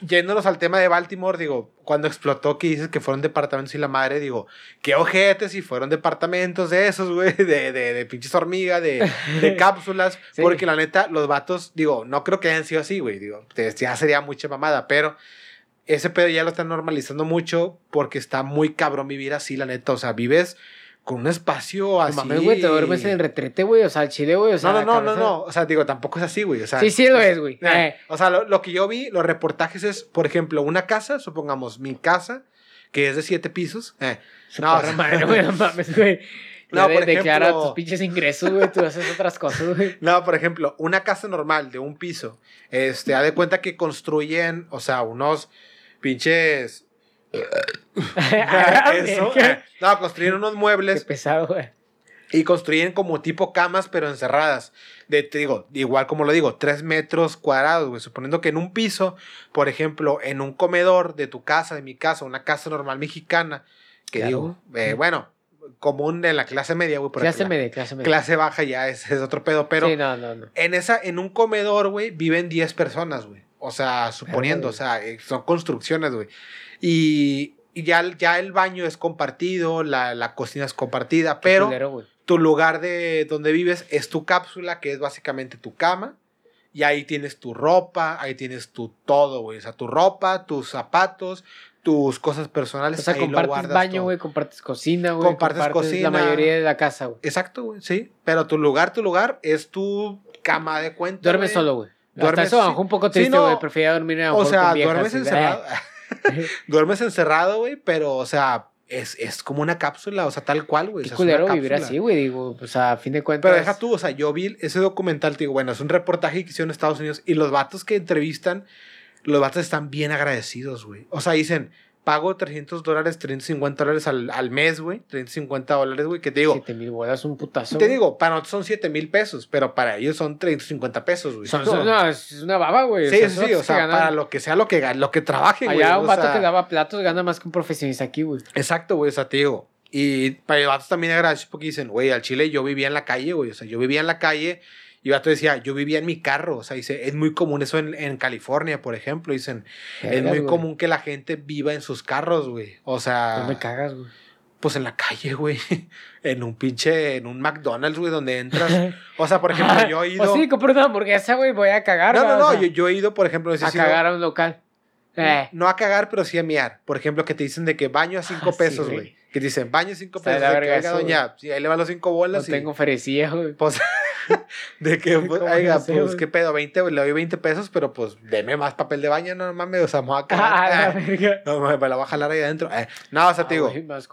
yéndonos al tema de Baltimore, digo, cuando explotó que dices que fueron departamentos y la madre, digo, qué ojetes y fueron departamentos de esos, güey, de, de, de pinches hormigas, de, de *laughs* cápsulas, Sí. porque la neta, los vatos, digo, no creo que hayan sido así, güey, digo, ya sería mucha mamada, pero ese pedo ya lo están normalizando mucho porque está muy cabrón vivir así, la neta, o sea, vives con un espacio así. mames, güey, te duermes en el retrete, güey. O sea, el chile, güey. O sea, no, no, no, no, cabeza- no, o sea, digo, tampoco es así, güey, o sea. Sí, sí lo es, güey. Eh, Eh, O sea, lo, lo que yo vi, los reportajes es, por ejemplo, una casa, supongamos mi casa, que es de siete pisos. eh, no, madre, güey. No mames, güey. *laughs* No, de- por declara ejemplo- tus pinches ingresos, güey. Tú haces otras cosas, güey. *laughs* No, por ejemplo, una casa normal de un piso, este, haz de cuenta que construyen, o sea, unos pinches... *laughs* *laughs* Eso, Qué eh, no, construyen unos muebles pesado, güey. y construyen como tipo camas, pero encerradas. De, te digo, igual como lo digo, tres metros cuadrados, güey. Suponiendo que en un piso, por ejemplo, en un comedor de tu casa, de mi casa, una casa normal mexicana, que Claro. digo, eh, bueno, común de la clase media, güey. Clase la media, clase media. Clase baja ya es, es otro pedo, pero Sí, no, no, no. en, esa, en un comedor, güey, viven 10 personas, güey. O sea, suponiendo, o güey. sea, eh, son construcciones, güey. Y, y ya, ya el baño es compartido, la, la cocina es compartida, pero Culero, tu lugar de donde vives es tu cápsula, que es básicamente tu cama. Y ahí tienes tu ropa, ahí tienes tu todo, güey. O sea, tu ropa, tus zapatos, tus cosas personales. O sea, ahí lo compartes guardas baño, güey, compartes cocina, güey. Compartes cocina. La mayoría de la casa, güey. Exacto, güey, sí. Pero tu lugar, tu lugar es tu cama de cuenta. Duermes solo, güey. Hasta eso bajó un poco sí, triste, no. güey. Prefería dormir lo O sea, con viejas, duermes encerrado. *laughs* duermes encerrado, güey, pero, o sea, es, es como una cápsula, o sea, tal cual, güey. Qué o sea, culero vivir así, güey. Digo, pues a fin de cuentas. Pero deja tú, o sea, yo vi ese documental, te digo, bueno, es un reportaje que hicieron en Estados Unidos y los vatos que entrevistan, los vatos están bien agradecidos, güey. O sea, dicen, pago 300 dólares, 350 dólares al, al mes, güey, 350 dólares, güey, que te digo, 7 mil bolas, un putazo. te digo, para nosotros son 7 mil pesos, pero para ellos son 350 pesos, güey. Son, es una baba, güey. Sí, O sea, sí, o vatos sea, ganan- para lo que sea lo que, lo que trabajen, güey. Allá o un vato sea, que lava platos gana más que un profesionista aquí, güey. Exacto, güey, o sea, te digo. Y para el vato también agradecido porque dicen, güey, al Chile yo vivía en la calle, güey. O sea, yo vivía en la calle y vato decía, yo vivía en mi carro. O sea, dice, es muy común eso en, en California, por ejemplo. Dicen, es muy común que la gente viva en sus carros, güey. O sea, No me cagas, güey. pues en la calle, güey. *laughs* En un pinche, en un McDonald's, güey, donde entras. O sea, por ejemplo, yo he *laughs* ido. O sí, compro una hamburguesa, güey, voy a cagar. no, no, no, o sea, yo, yo he ido, por ejemplo, a sí cagar a un local. Eh, No a cagar, pero sí a miar. Por ejemplo, que te dicen de que baño a cinco Ah, sí, pesos, güey. güey. Que te dicen baño cinco de pesos. la De que, verga oiga, eso, doña, sí, ahí le van los cinco no bolas. y- tengo ferecilla, güey. Pues, *laughs* de que, *laughs* pues, ¿Cómo oiga, no pues, güey? ¿qué pedo? 20, güey, le doy 20 pesos, pero pues, deme más papel de baño, no mames, o sea, me voy a *laughs* Ah, la cagar. Eh, verga. no, me, la voy a jalar ahí adentro. Eh, no, o sea, te Ah, digo, güey, más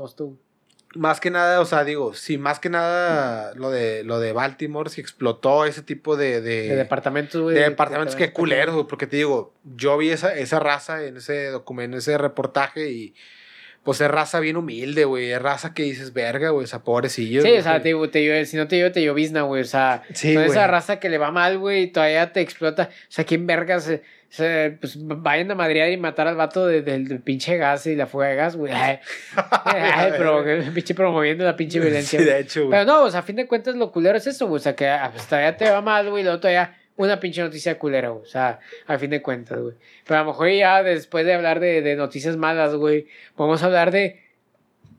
más que nada, o sea, digo, sí, más que nada, lo de, lo de Baltimore, si explotó ese tipo de... De, De departamentos, güey. de departamentos que culeros culeros, güey, porque te digo, yo vi esa, esa raza en ese documento, en ese reportaje y pues es raza bien humilde, güey, es raza que dices, verga, güey, o sea, pobrecillo. Sí, o sea, te, te si no te llueve, te llovizna, güey. O sea, Sí, güey. esa raza que le va mal, güey, y todavía te explota. O sea, ¿quién vergas? se- se- pues vayan a madrear y matar al vato de- del, del pinche gas y la fuga de gas, güey. Ay, *laughs* ay, pero *laughs* pinche promoviendo la pinche violencia. Sí, de hecho, güey. Pero no, o sea, a fin de cuentas lo culero es eso, güey. O sea, que ah, pues, todavía te va mal, güey, y luego todavía una pinche noticia culera, güey. O sea, a fin de cuentas, güey. Pero a lo mejor ya después de hablar de, de noticias malas, güey, vamos a hablar de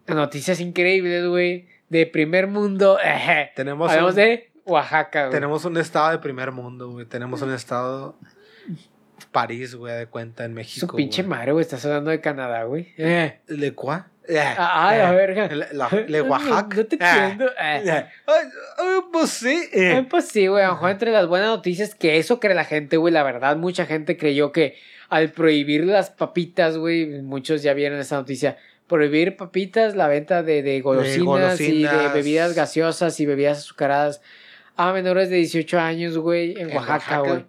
noticias increíbles, güey. De primer mundo. *laughs* Tenemos Hablamos un- de Oaxaca, güey. Tenemos un estado de primer mundo, güey. Tenemos un estado. París, güey, de cuenta en México. Su pinche güey. madre, güey. Estás hablando de Canadá, güey. *laughs* Eh. ¿Le Eh, Ah, ah, la eh, verga. La- le Oaxaca. No te Eh, entiendo. Ay, ay, pues sí. pues sí, güey, a lo mejor entre las buenas noticias que eso cree la gente, güey, la verdad, mucha gente creyó que al prohibir las papitas, güey, muchos ya vieron esa noticia, prohibir papitas, la venta de, de golosinas, y de bebidas gaseosas y bebidas azucaradas a menores de 18 años, güey, en En Oaxaca, güey.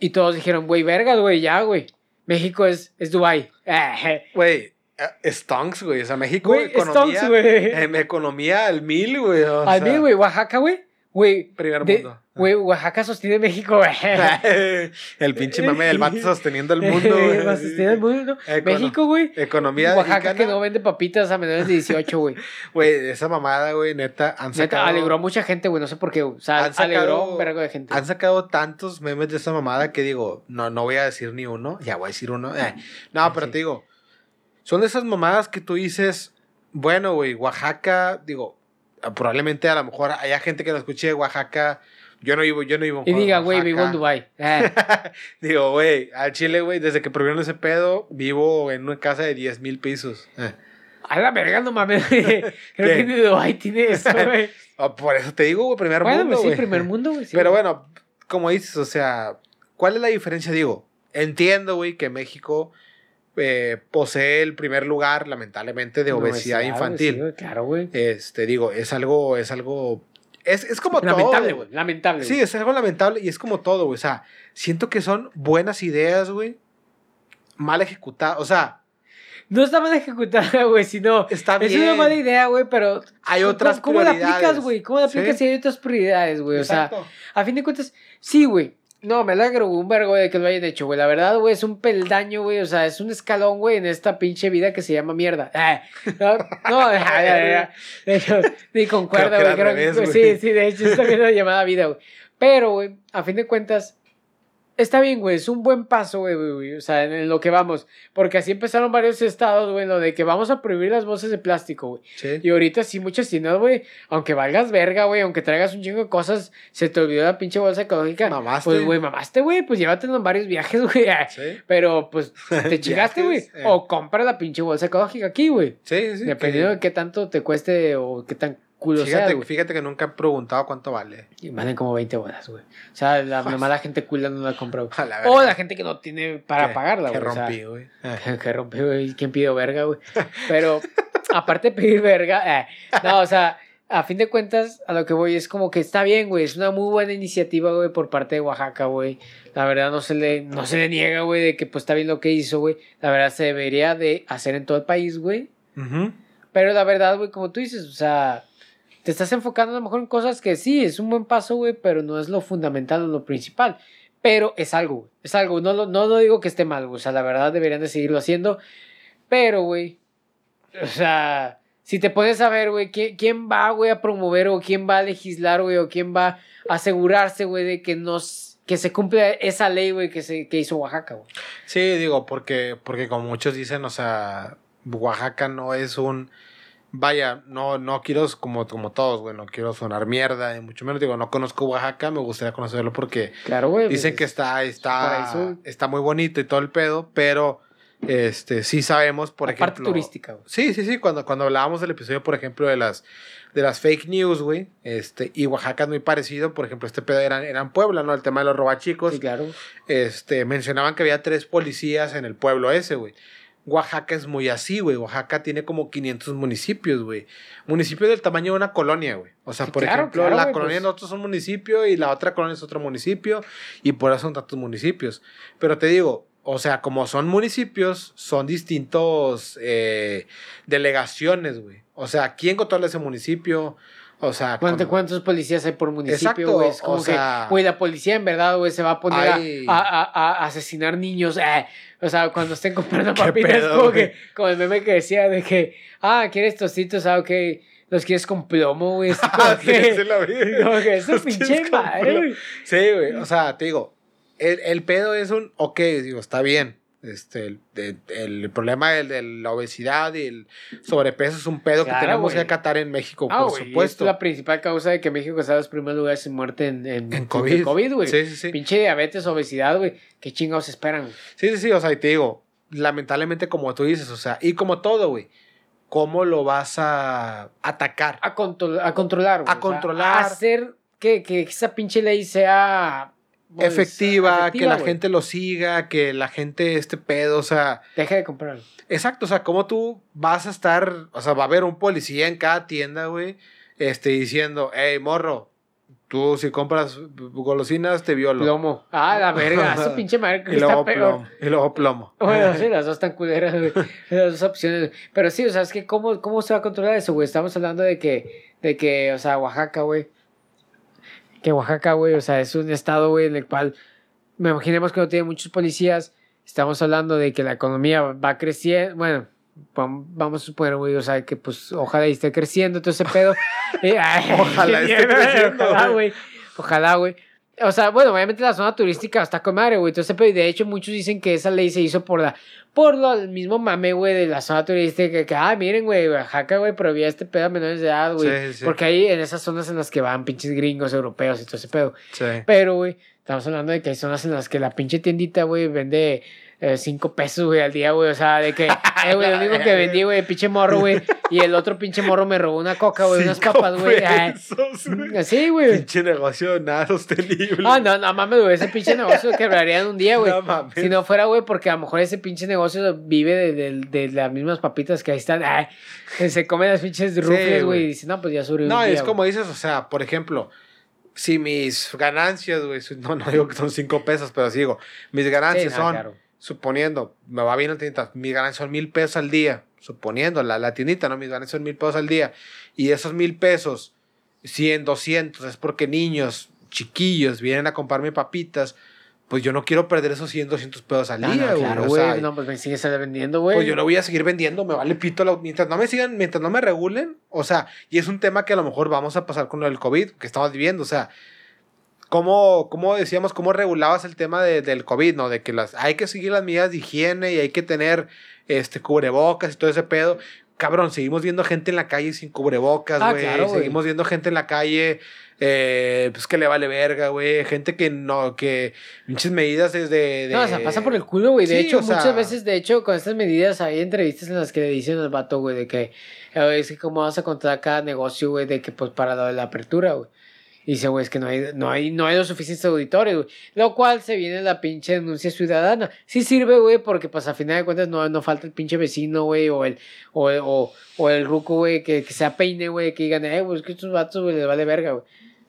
Y todos dijeron, güey, vergas, güey, ya, güey. México es, es Dubai. Güey, stonks, güey. O sea, México, Güey, economía. stonks, güey. em, economía al mil, güey. o Al sea, mí, güey, Oaxaca, güey. Güey, Primer de- mundo. güey, Oaxaca sostiene México, güey. *laughs* el pinche mame del vato sosteniendo el mundo, *laughs* güey. Sostener el mundo. Econo- México, güey. Economía Oaxaca mexicana. que no vende papitas a menores de 18, güey. *laughs* Güey, esa mamada, güey, neta, han Neta, sacado... alegró a mucha gente, güey. No sé por qué, güey. O sea, Han sacado- alegró un vergo de gente. Han sacado tantos memes de esa mamada que digo, no, no voy a decir ni uno, ya voy a decir uno. eh. No, pero Sí. te digo, son de esas mamadas que tú dices, bueno, güey, Oaxaca, digo, probablemente a lo mejor haya gente que lo escuche de Oaxaca, yo no vivo, yo no vivo Y diga, güey, vivo en. Dubai. *laughs* Eh, Digo, güey, al Chile, güey, desde que prohibieron ese pedo, vivo en una casa de 10 mil pesos. Eh. a la verga, no mames. *laughs* Creo que ni Dubai tiene eso, *laughs* güey. Oh, por eso te digo, güey, primer Bueno, mundo, pues sí, primer mundo, güey. sí, Pero güey. bueno, como dices, o sea, ¿cuál es la diferencia? Digo, entiendo, güey, que México eh, posee el primer lugar, lamentablemente, de obesidad infantil. claro, güey. Este, digo, es algo, es algo, es, es como Lamentable, todo, güey. Lamentable. Sí, es algo lamentable y es como todo, güey. O sea, siento que son buenas ideas, güey, mal ejecutadas. O sea, No está mal ejecutada, *laughs* güey, sino. está Es bien. una mala idea, güey, pero. Hay ¿cómo- otras ¿Cómo la prioridades. aplicas, güey? ¿Cómo la Sí. aplicas si hay otras prioridades, güey? O sea, a fin de cuentas, sí, güey. No, me alegro un vergo de que lo hayan hecho, güey. La verdad, güey, es un peldaño, güey. O sea, es un escalón, güey, en esta pinche vida que se llama mierda. Ah, no, no, *laughs* ya, ya, ya. De hecho, ni concuerdo, güey. era al creo que- revés, Sí, sí, de hecho, está bien la llamada vida, güey. Pero, güey, a fin de cuentas, está bien, güey. Es un buen paso, güey, güey, güey. O sea, en, en lo que vamos. Porque así empezaron varios estados, güey, lo de que vamos a prohibir las bolsas de plástico, güey. Sí. Y ahorita sí, muchas tiendas, güey, aunque valgas verga, güey, aunque traigas un chingo de cosas, se te olvidó la pinche bolsa ecológica. Mamaste. Pues, güey, mamaste, güey, pues llévatelo en varios viajes, *laughs* güey. Sí. Pero, pues, *laughs* te chingaste, güey. Eh. O compra la pinche bolsa ecológica aquí, güey. Sí, sí. Dependiendo que- de qué tanto te cueste o qué tan Fíjate, güey. fíjate que nunca he preguntado cuánto vale. Y valen como 20 bolas, güey. O sea, la *laughs* nomás la gente culo no la compra, güey. La O la gente que no tiene para Que- pagarla, Que güey. o sea, rompí, güey. *laughs* Eh. que rompió, güey. ¿Quién pidió verga, güey? *laughs* Pero, aparte de pedir verga, eh, no, o sea, a fin de cuentas, a lo que voy es como que está bien, güey. Es una muy buena iniciativa, güey, por parte de Oaxaca, güey. La verdad, no se le, no se le niega, güey, de que pues está bien lo que hizo, güey. La verdad, se debería de hacer en todo el país, güey. Pero la verdad, güey, como tú dices, o sea, te estás enfocando a lo mejor en cosas que sí, es un buen paso, güey, pero no es lo fundamental o lo principal. Pero es algo, güey. Es algo. No, lo- no digo que esté mal, güey. O sea, la verdad deberían de seguirlo haciendo. Pero, güey, o sea, si te pones a ver, güey, ¿quién, va, güey, a promover o quién va a legislar, güey, o quién va a asegurarse, güey, de que nos que se cumple esa ley, güey, que, se, que hizo Oaxaca, güey. Sí, digo, porque, porque como muchos dicen, o sea, Oaxaca no es un. Vaya, no, no quiero, como, como todos, güey, no quiero sonar mierda, y mucho menos, digo, no conozco Oaxaca, me gustaría conocerlo porque Claro, güey. dicen pues, que está, está, está muy bonito y todo el pedo, pero este, sí sabemos, por la parte ejemplo. turística, güey. Sí, sí, sí, cuando, cuando hablábamos del episodio, por ejemplo, de las, de las fake news, güey, este, y Oaxaca es muy parecido, por ejemplo, este pedo era, era en Puebla, ¿no? El tema de los robachicos Sí, claro. este, mencionaban que había tres policías en el pueblo ese, güey. Oaxaca es muy así, güey. Oaxaca tiene como 500 municipios, güey. Municipios del tamaño de una colonia, güey. O sea, Sí, por claro, ejemplo, claro, la colonia pues. de nosotros es un municipio y la otra colonia es otro municipio y por eso son tantos municipios. Pero te digo, o sea, como son municipios, son distintos eh, delegaciones, güey. O sea, ¿quién controla ese municipio? O sea, ¿Cuánto- con- ¿Cuántos policías hay por municipio, Exacto, güey? Es o sea- que, güey, la policía en verdad, güey, se va a poner a, a- a asesinar niños. eh. O sea, cuando estén comprando *laughs* ¿Qué papitas, pedo, como que, como el meme que decía de que, ah, ¿quieres tostitos? Ah, ok, los quieres con plomo, güey. Es como *laughs* Ah, sí, que, sí lo vi. *laughs* como que pinche madre, güey. Sí, güey. O sea, te digo, el, el pedo es un, ok, digo, está bien. Este, el, de- el problema del- de, la obesidad y el sobrepeso es un pedo Claro, que tenemos que acatar en México, Ah, por supuesto. Es la principal causa de que México está en los primeros lugares en muerte en, en, En COVID. güey. Sí, sí, sí. Pinche diabetes, obesidad, güey. ¿Qué chingados esperan? Sí, sí, sí. O sea, y te digo, lamentablemente, como tú dices, o sea, y como todo, güey, ¿cómo lo vas a atacar? a, contro- a controlar, güey. A O sea, controlar. a hacer que, que esa pinche ley sea pues, efectiva, que la gente lo siga, que la gente este pedo, o sea, Deja de comprarlo. exacto, o sea, cómo tú vas a estar, o sea, va a haber un policía en cada tienda, güey, este, diciendo, hey, morro, tú si compras golosinas te violo. Plomo. Ah, la verga, *laughs* pinche madre que y luego está peor. plomo. Y luego plomo. Bueno, *laughs* sí, las dos están culeras, güey. Las dos opciones. Pero sí, o sea, es que ¿cómo, cómo se va a controlar eso, güey? Estamos hablando de que, de que, o sea, Oaxaca, güey. Que Oaxaca, güey, o sea, es un estado, güey, en el cual, me imaginemos que no tiene muchos policías. Estamos hablando de que la economía va creciendo, bueno, vam- vamos a suponer, güey, o sea, que pues ojalá y esté creciendo todo ese pedo. *laughs* Eh, Ojalá esté creciendo, Ojalá, güey. güey. Ojalá, güey. O sea, bueno, obviamente la zona turística está con madre, güey. Entonces, pero de hecho, muchos dicen que esa ley se hizo por la, por lo, el mismo mame, güey, de la zona turística. Que, que, ah, miren, güey, Oaxaca, güey, prohibía este pedo a menores de edad, güey. Sí, sí. Porque ahí en esas zonas en las que van pinches gringos, europeos y todo ese pedo. Sí. Pero, güey, estamos hablando de que hay zonas en las que la pinche tiendita, güey, vende eh, cinco pesos, güey, al día, güey. O sea, de que, eh, güey, lo único que vendí, güey, pinche morro, güey. Y el otro pinche morro me robó una coca, güey, unas papas, güey. Pesos, güey. Pinche negocio nada sostenible. Ah, no, no mames, güey. Ese pinche negocio quebraría en un día, güey. No mames. si no fuera, güey, porque a lo mejor ese pinche negocio vive de, de- de las mismas papitas que ahí están. Ay, que se comen las pinches rufles, güey. güey. y dice, no, pues ya sobre No, un día, es como güey. dices, o sea, por ejemplo, si mis ganancias, güey, no, no digo que son cinco pesos, pero sí digo, mis ganancias Sí, son, claro. Suponiendo, me va bien la tiendita, mis ganancias son mil pesos al día, suponiendo, la, la tiendita, ¿no? Mis ganancias son mil pesos al día, y esos mil pesos, 100, 200, es porque niños chiquillos vienen a comprarme papitas, pues yo no quiero perder esos 100, 200 pesos al No, día, no, güey. claro, o sea, no, pues me sigues vendiendo, güey. pues yo lo voy a seguir vendiendo, me vale pito. la- mientras no me sigan, mientras no me regulen, o sea, y es un tema que a lo mejor vamos a pasar con lo del COVID que estamos viviendo, o sea, ¿cómo, cómo decíamos, cómo regulabas el tema de- del COVID, no? De que las, hay que seguir las medidas de higiene y hay que tener este, cubrebocas y todo ese pedo. Cabrón, seguimos viendo gente en la calle sin cubrebocas, Ah, güey. claro, seguimos viendo gente en la calle, eh, pues que le vale verga, güey. Gente que no, que pinches medidas desde. No, o sea, pasa por el culo, güey. De Sí, hecho, sea- muchas veces, de hecho, con estas medidas hay entrevistas en las que le dicen al vato, güey, de que eh, es que cómo vas a contar cada negocio, güey, de que pues para de la apertura, güey. Y dice, güey, es que no hay, no hay, no hay los suficientes auditores, güey. Lo cual se viene la pinche denuncia ciudadana. Sí sirve, güey, porque pues a final de cuentas no, no falta el pinche vecino, güey, o el, o, o, o el ruco, güey, que, que sea peine, güey, que digan, eh, güey, es que estos vatos, güey, les vale verga, güey.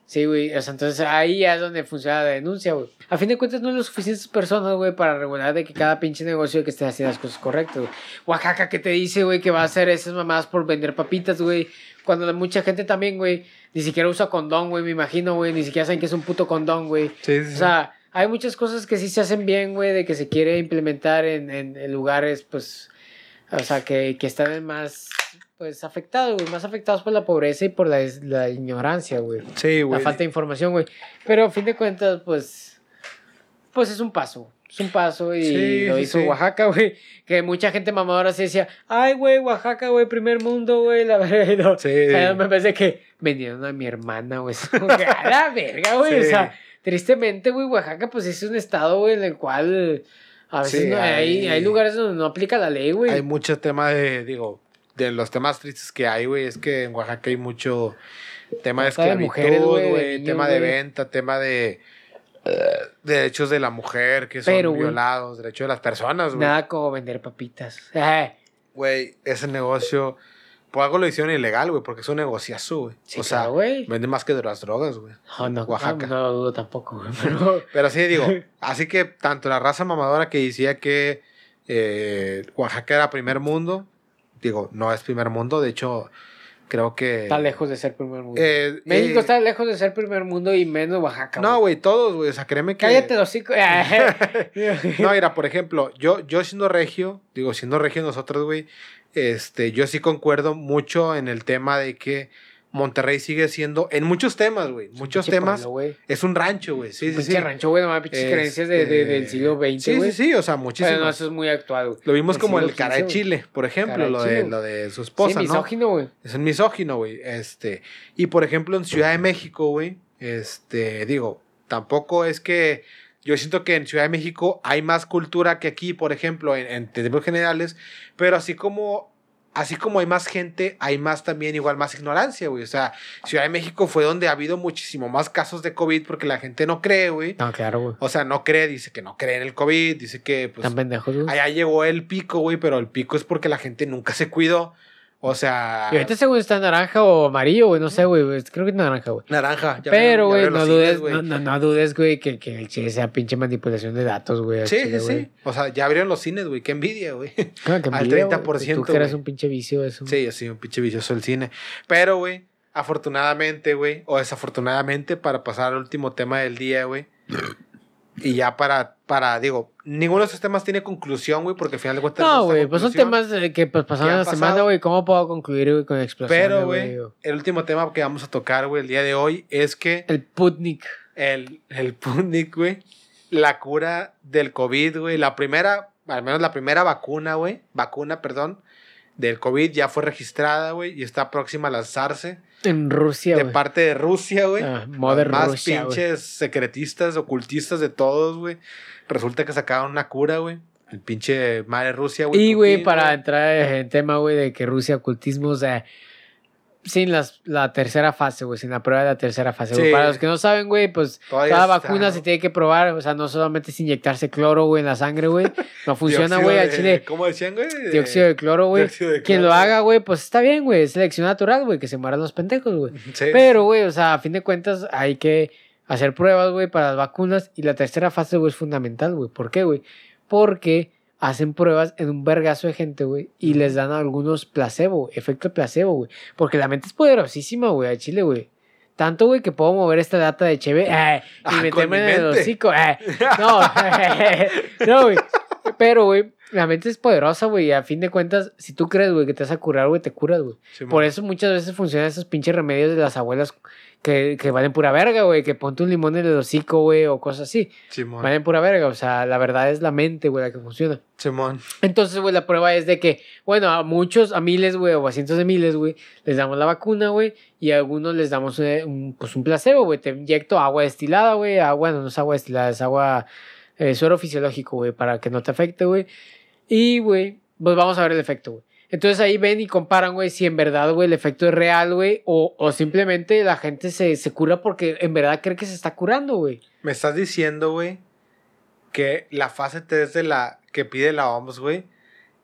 Sí, güey, o sea, entonces ahí es donde funciona la denuncia, güey. A fin de cuentas no hay los suficientes personas, güey, para regular de que cada pinche negocio que esté haciendo las cosas correctas, güey. Oaxaca, que te dice, güey, que va a hacer esas mamadas por vender papitas, güey? Cuando la- mucha gente también, güey, ni siquiera usa condón, güey, me imagino, güey, ni siquiera saben que es un puto condón, güey. Sí. O sea, hay muchas cosas que sí se hacen bien, güey, de que se quiere implementar en, en- en lugares, pues, o sea, que, que están más, pues, afectados, güey, más afectados por la pobreza y por la, la ignorancia, güey. sí, La güey. falta de información, güey. Pero a fin de cuentas, pues, pues es un paso. Es un paso y Sí, lo hizo sí. Oaxaca, *laughs* güey. Que mucha gente mamadora se decía, ay, güey, Oaxaca, güey, primer mundo, güey, la verdad. no. Sí. Ay, me parece que vendieron a mi hermana, güey. *laughs* A la verga, güey. O sea, tristemente, güey, Oaxaca, pues es un estado, güey, en el cual a veces no, hay, hay- hay lugares donde no aplica la ley, güey. Hay mucho tema de, digo, de los temas tristes que hay, güey, es que en Oaxaca hay mucho tema de esclavitud, güey, tema de venta, tema de derechos de la mujer que son Pero, violados, derechos de las personas, güey. Nada como vender papitas. Ay, Güey, ese negocio, por algo lo hicieron ilegal, güey, porque es un negociazo, güey. sí, o sea, güey. vende más que de las drogas, güey. No, no, Oaxaca. No, no lo dudo tampoco, güey. Pero, *laughs* Pero sí, digo, así que tanto la raza mamadora que decía que eh, Oaxaca era primer mundo, digo, no es primer mundo, de hecho, creo que... está lejos de ser primer mundo. eh, México eh, está lejos de ser primer mundo y menos Oaxaca. No, güey, todos, güey, o sea, créeme que... Cállate los hocico. *laughs* *laughs* No, mira, por ejemplo, yo, yo siendo regio, digo, siendo regio nosotros, güey, este, yo sí concuerdo mucho en el tema de que Monterrey sigue siendo, en muchos temas, güey, muchos temas, pueblo, es un rancho, güey, sí, sí, rancho, güey, nomás pinches Este, creencias de, de- del siglo XX, Sí, sí, sí, o sea, Pero muchísimo. no, eso es muy actual, güey. Lo vimos como el cara de. Chile, por ejemplo, lo, de, lo de su esposa, sí, ¿no? misógino, güey. Es un misógino, güey. Este, y por ejemplo, en Ciudad de México, güey, este, digo, tampoco es que yo siento que en Ciudad de México hay más cultura que aquí, por ejemplo, en, en términos generales, pero así como así como hay más gente, hay más también igual más ignorancia, güey. O sea, Ciudad de México fue donde ha habido muchísimo más casos de COVID porque la gente no cree, güey. No, claro, güey. O sea, no cree, dice que no cree en el COVID, dice que pues Tan pendejos, güey. allá llegó el pico, güey, pero el pico es porque la gente nunca se cuidó. O sea, Y ahorita según está naranja o amarillo, güey, no sé, güey. güey, Creo que es naranja, güey. naranja. ya Pero, güey, no dudes, güey. no, no, no dudes, güey, que, que el chile sea pinche manipulación de datos, güey. al Sí, chile, sí, güey. sí. O sea, ya abrieron los cines, güey. Qué envidia, güey. Claro, que Al envidia, güey, 30%, Tú que eres güey. un pinche vicio eso. Sí, yo soy un pinche vicioso del cine. Pero, güey, afortunadamente, güey, o desafortunadamente, para pasar al último tema del día, güey. Y ya para, para, digo, ninguno de esos temas tiene conclusión, güey, porque al final de cuentas. No, güey, pues son temas eh, que pues, pasaron Que la semana, pasado. güey. ¿Cómo puedo concluir, güey, con explosiones, Pero, güey, el último tema que vamos a tocar, güey, el día de hoy es que El Putnik. el, el Sputnik, güey, la cura del COVID, güey, la primera, al menos la primera vacuna, güey, vacuna, perdón, del COVID ya fue registrada, güey, y está próxima a lanzarse En Rusia, de güey. parte de Rusia, güey. Ah, más pinches secretistas, ocultistas de todos, güey. Resulta que sacaron una cura, güey. El pinche madre Rusia, güey. Y, güey, para güey. entrar en tema, güey, de que Rusia ocultismo, o sea, sin las, la tercera fase, güey, sin la prueba de la tercera fase. güey. Sí. Para los que no saben, güey, pues Todavía cada está, vacuna ¿no? se tiene que probar, o sea, no solamente es inyectarse cloro, güey, en la sangre, güey. No *laughs* funciona, güey, al chile. ¿Cómo decían, güey? De- Dióxido de cloro, güey. Quien lo haga, güey, pues está bien, güey, es selección natural, güey, que se mueran los pendejos, güey. Sí. Pero, güey, o sea, a fin de cuentas hay que hacer pruebas, güey, para las vacunas. Y la tercera fase, güey, es fundamental, güey. ¿Por qué, güey? Porque hacen pruebas en un vergazo de gente, güey, y les dan algunos placebo, efecto placebo, güey. Porque la mente es poderosísima, güey, a Chile, güey. Tanto, güey, que puedo mover esta data de Cheve eh, y Ah, meterme en el hocico. eh. *laughs* No, *laughs* no, güey. Pero, güey, la mente es poderosa, güey. Y a fin de cuentas, si tú crees, güey, que te vas a curar, güey, te curas, güey. Por eso muchas veces funcionan esos pinches remedios de las abuelas que, que valen pura verga, güey. Que ponte un limón en el hocico, güey, o cosas así. Simón. Valen pura verga. O sea, la verdad es la mente, güey, la que funciona. Simón. Entonces, güey, la prueba es de que, bueno, a muchos, a miles, güey, o a cientos de miles, güey, les damos la vacuna, güey, y a algunos les damos eh, un, pues un placebo, güey. Te inyecto agua destilada, güey. ah, Bueno, no es agua destilada, es agua, eh, suero fisiológico, güey, para que no te afecte, güey. Y, güey, pues vamos a ver el efecto, güey. Entonces ahí ven y comparan, güey, si en verdad, güey, el efecto es real, güey, o, o simplemente la gente se, se cura porque en verdad cree que se está curando, güey. Me estás diciendo, güey, que la fase 3 de la que pide la OMS, güey,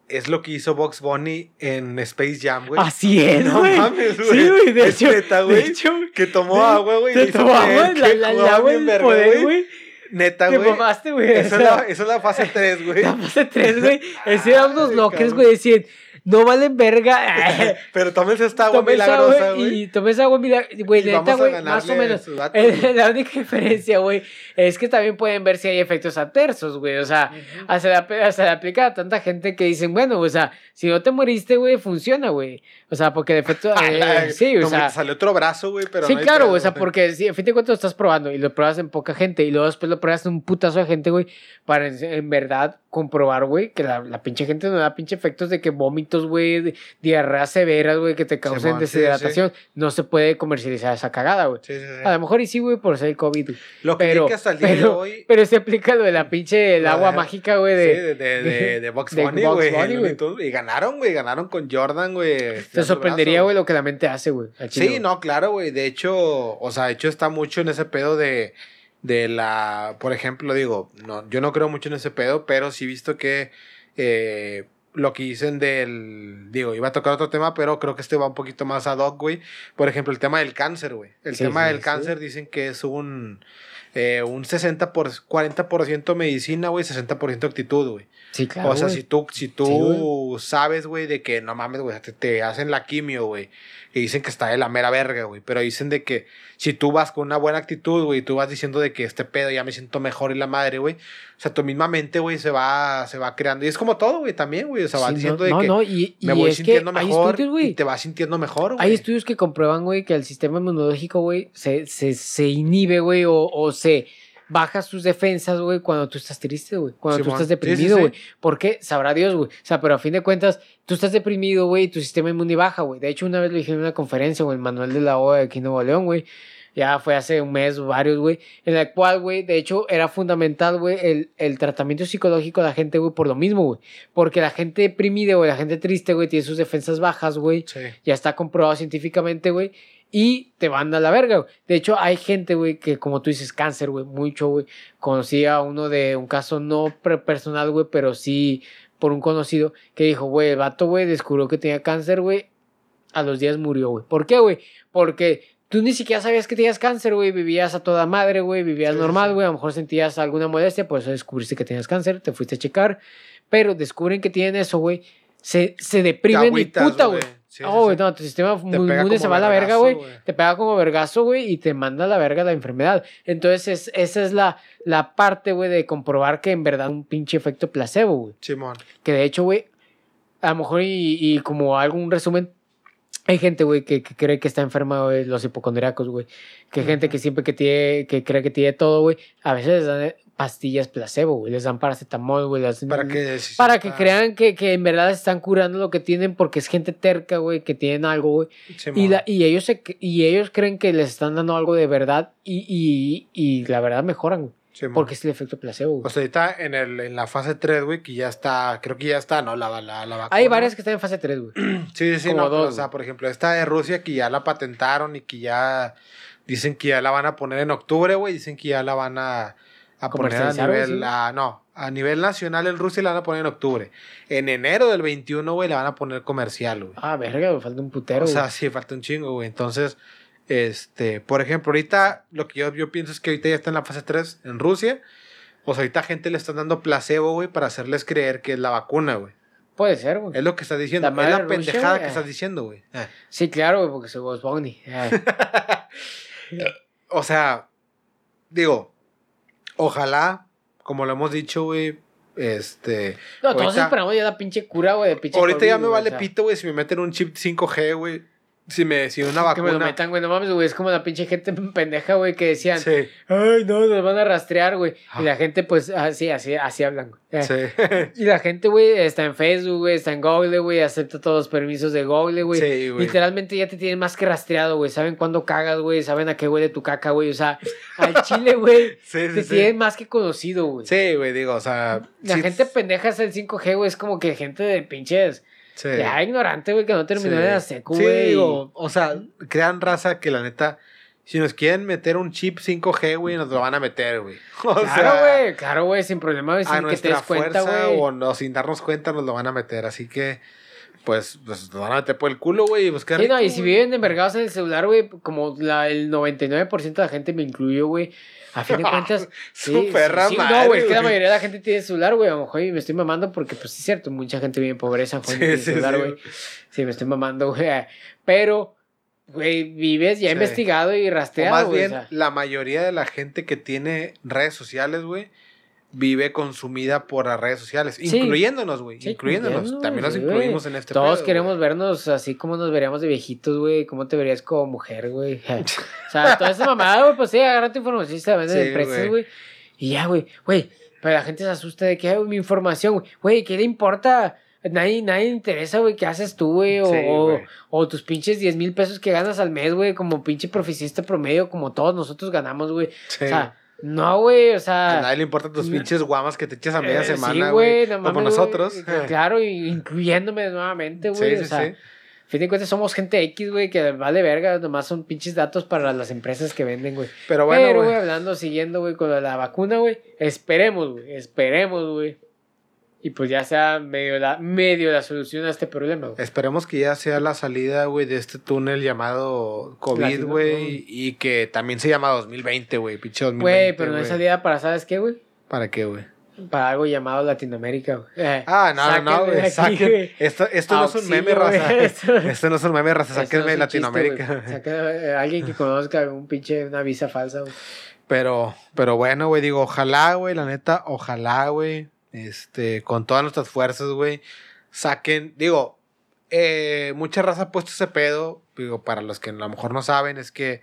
es lo que hizo Box Bunny en Space Jam, güey. Así es, No mames, güey. Sí, güey, de Es hecho. neta, güey. Que tomó agua, güey. hizo tomaba, creer güey, la, la, poder, güey. Neta, Te güey. mamaste, güey. Esa es, la, fase 3, güey. *laughs* La fase 3, güey. *laughs* Ese eran unos lockers, güey. Decían, no valen verga. *laughs* Pero tómense esta agua milagrosa, güey. y tomé esa agua milagrosa. Güey, Y neta, vamos a güey, más o menos. *laughs* La única diferencia, güey, es que también pueden ver si hay efectos adversos, güey. O sea, se le, aplica a tanta gente que dicen, bueno, o sea, si no te moriste, güey, funciona, güey. O sea, porque el efecto. *laughs* eh, sí, o No, sea. salió otro brazo, güey, pero sí, no claro, güey, o sea, porque sí, a fin de cuentas lo estás probando y lo pruebas en poca gente y luego después lo pruebas en un putazo de gente, güey, para en, en verdad comprobar, güey, que la, la pinche gente no da pinche efectos de que vómitos, güey, diarreas severas, güey, que te causen Simón, sí, sí. deshidratación. No se puede comercializar esa cagada, güey. Sí, sí. A lo mejor y sí, güey, por ser el COVID. Lo que Pero, que hasta el día de hoy. pero se aplica lo de la pinche, el agua mágica, güey, de... de, de, de, de Box Bunny, güey. Y ganaron, güey. Ganaron con Jordan, güey. Te sorprendería, güey, lo que la mente hace, güey. Sí, no, claro, güey. De hecho, o sea, de hecho está mucho en ese pedo de, de la, por ejemplo, digo, no, yo no creo mucho en ese pedo, pero sí he visto que eh, lo que dicen del, digo, iba a tocar otro tema, pero creo que este va un poquito más ad hoc, güey. Por ejemplo, el tema del cáncer, güey. El Sí, tema sí, del sí. cáncer dicen que es un, eh, un 60 por 40% medicina, güey, 60% actitud, güey. Sí, claro, O sea, si tú, si tú sabes, güey, de que no mames, güey, te, te hacen la quimio, güey, y dicen que está de la mera verga, güey, pero dicen de que si tú vas con una buena actitud, güey, y tú vas diciendo de que este pedo ya me siento mejor y la madre, güey, o sea, tu misma mente, güey, se va, se va creando. Y es como todo, güey, también, güey, o sea, va Sí, no, diciendo de no, que no, y, me y voy sintiendo mejor estudios, y te vas sintiendo mejor, güey. Hay estudios que comprueban, güey, que el sistema inmunológico, güey, se, se, se inhibe, güey, o, o se baja sus defensas, güey, cuando tú estás triste, güey. Cuando tú estás Sí, sí, deprimido, sí. güey. ¿Por qué? Sabrá Dios, güey. O sea, pero a fin de cuentas, tú estás deprimido, güey, y tu sistema inmune baja, güey. De hecho, una vez lo dije en una conferencia, güey, el manual de la OEA de aquí en Nuevo León, güey. ya fue hace un mes o varios, güey, en la cual, güey, de hecho era fundamental, güey, el, el tratamiento psicológico de la gente, güey, por lo mismo, güey. Porque la gente deprimida, güey, la gente triste, güey, tiene sus defensas bajas, güey. Sí. Ya está comprobado científicamente, güey. Y te van a la verga, güey. De hecho, hay gente, güey, que como tú dices, cáncer, güey, mucho, güey. Conocí a uno de un caso no personal, güey, pero sí por un conocido que dijo, güey, el vato, güey, descubrió que tenía cáncer, güey. A los días murió, güey. ¿Por qué, güey? Porque tú ni siquiera sabías que tenías cáncer, güey. Vivías a toda madre, güey. Vivías Sí, normal, sí. güey. A lo mejor sentías alguna molestia, por eso descubriste que tenías cáncer, te fuiste a checar. Pero descubren que tienen eso, güey. Se, se deprimen y puta, güey. Sí, Oh, güey, sí. no, tu sistema inmune se va a la verga, güey. Te pega como vergazo, güey, y te manda a la verga la enfermedad. Entonces, es- esa es la, la parte, güey, de comprobar que en verdad un pinche efecto placebo, güey. Simón. Que de hecho, güey, a lo mejor y, y como algún resumen, hay gente, güey, que, que cree que está enferma, güey, los hipocondriacos, güey. Que hay gente que siempre que tiene, que cree que tiene todo, güey, a veces les dan pastillas placebo, güey. Les dan paracetamol, güey. les- Para que, si para que está- crean que, que en verdad están curando lo que tienen porque es gente terca, güey, que tienen algo, güey. Y, la- y, ellos se- y ellos creen que les están dando algo de verdad y, y, y la verdad mejoran, güey. Porque es el efecto placebo, güey. O sea, ahorita en, el, en la fase 3, güey, que ya está, creo que ya está, ¿no? La, la, la vacuna. Hay varias que están en fase 3, güey. *clears throat* Sí, sí, sí, como no, dos, o sea, por ejemplo, esta de Rusia que ya la patentaron y que ya dicen que ya la van a poner en octubre, güey, dicen que ya la van a, a poner a ¿Comercializar, güey, nivel, sí? a- no, a nivel nacional en Rusia la van a poner en octubre. En enero del 21, güey, la van a poner comercial, güey. Ah, verga, güey, falta un putero, o sea, güey. sí, falta un chingo, güey. Entonces, este, por ejemplo, ahorita lo que yo, yo pienso es que ahorita ya está en la fase 3 en Rusia. O sea, ahorita gente le están dando placebo, güey, para hacerles creer que es la vacuna, güey. Puede ser, güey. Es lo que estás diciendo. La es la pendejada que estás diciendo, güey. Eh. Sí, claro, güey, porque soy Boss Bunny. Eh. O sea, digo, ojalá, como lo hemos didicho, güey, este... No, todos ahorita- esperamos ya la pinche cura, güey, Ahorita COVID, ya me vale o sea, pito, güey, si me meten un chip 5G, güey. Si me si una Que me lo vacuna. metan, güey, no mames, güey, es como la pinche gente *laughs* pendeja, güey, que decían, Sí, ay, no, nos van a rastrear, güey. Ah. Y la gente, pues, así, así, así hablan, güey. Eh, sí. *laughs* Y la gente, güey, está en Facebook, güey, está en Google, güey, acepta todos los permisos de Google, güey. Sí, güey. Literalmente ya te tienen más que rastreado, güey. Saben cuándo cagas, güey. Saben a qué huele tu caca, güey. O sea, al *laughs* chile, güey. Sí, sí, te tienen más que conocido, güey. Sí, güey, digo, o sea... La gente pendeja es el 5G, güey. Es como que gente de pinches. Sí. Ya ignorante, güey, que no terminó Sí. de la secu, güey. o sea, crean raza que la neta... Si nos quieren meter un chip 5G, güey, nos lo van a meter, güey. *laughs* Claro, güey. Claro, güey. Sin problema, güey. a que te cuenta, fuerza güey. o no, sin darnos cuenta nos lo van a meter. Así que, pues, pues nos van a meter por el culo, güey. y no, rico, y si viven envergados en el celular, güey, como la, el 99% de la gente me incluyo, güey. A fin de cuentas. *laughs* Sí, perra sí, No, güey, es que la güey. mayoría de la gente tiene celular, güey. A lo mejor y me estoy mamando porque, pues, sí es cierto, mucha gente vive en pobreza, joder, Sí, celular, sí, güey. güey. Sí, me estoy mamando, güey. Pero, güey, vives ya investigado y O rastreado, más güey. bien, o sea. la mayoría de la gente que tiene redes sociales, güey, vive consumida por las redes sociales. Sí. Incluyéndonos, güey. Sí, incluyéndonos. También nos sí, incluimos en este Todos pedo, queremos vernos así como nos veríamos de viejitos, güey. ¿Cómo te verías como mujer, güey? *laughs* o sea, toda esa mamada, güey, pues sí, agarra tu información en empresas, güey. Y ya, güey, güey. Pero la gente se asusta de que, ay, mi información, güey. Güey, ¿qué le importa? Nadie, nadie le interesa, güey, qué haces tú, güey. O, o, tus pinches 10 mil pesos que ganas al mes, güey, como pinche profesista promedio, como todos nosotros ganamos, güey. O sea, no, güey, o sea. a nadie le importan tus pinches guamas que te echas a media Eh, semana, sí, güey. no como nosotros. güey. Claro, incluyéndome nuevamente, güey. Sí, o sí, sea, sí. a fin de cuentas somos gente X, güey, que vale verga, nomás son pinches datos para las empresas que venden, güey. Pero bueno, Pero, güey, hablando, siguiendo, güey, con la vacuna, güey, esperemos, güey, esperemos, güey. Y pues ya sea medio la, medio la solución a este problema, güey. Esperemos que ya sea la salida, güey, de este túnel llamado COVID, güey. Y que también se llama 2020, güey. Pinche 2020. Güey, pero no güey. salida para, ¿sabes qué, güey? ¿Para qué, güey? Para algo llamado Latinoamérica, güey. Eh, Ah, no, no, no, sáquenme de güey. aquí, Saquen. güey. Esto, esto no es un meme, raza. esto- Esto no es un meme, raza. Sáquenme es chiste, Latinoamérica. Saca, eh, alguien que conozca un pinche, una visa falsa, güey. Pero, pero bueno, güey, digo, ojalá, güey, la neta, ojalá, güey, este, con todas nuestras fuerzas, güey, saquen, digo, eh, mucha raza ha puesto ese pedo, digo, para los que a lo mejor no saben, es que,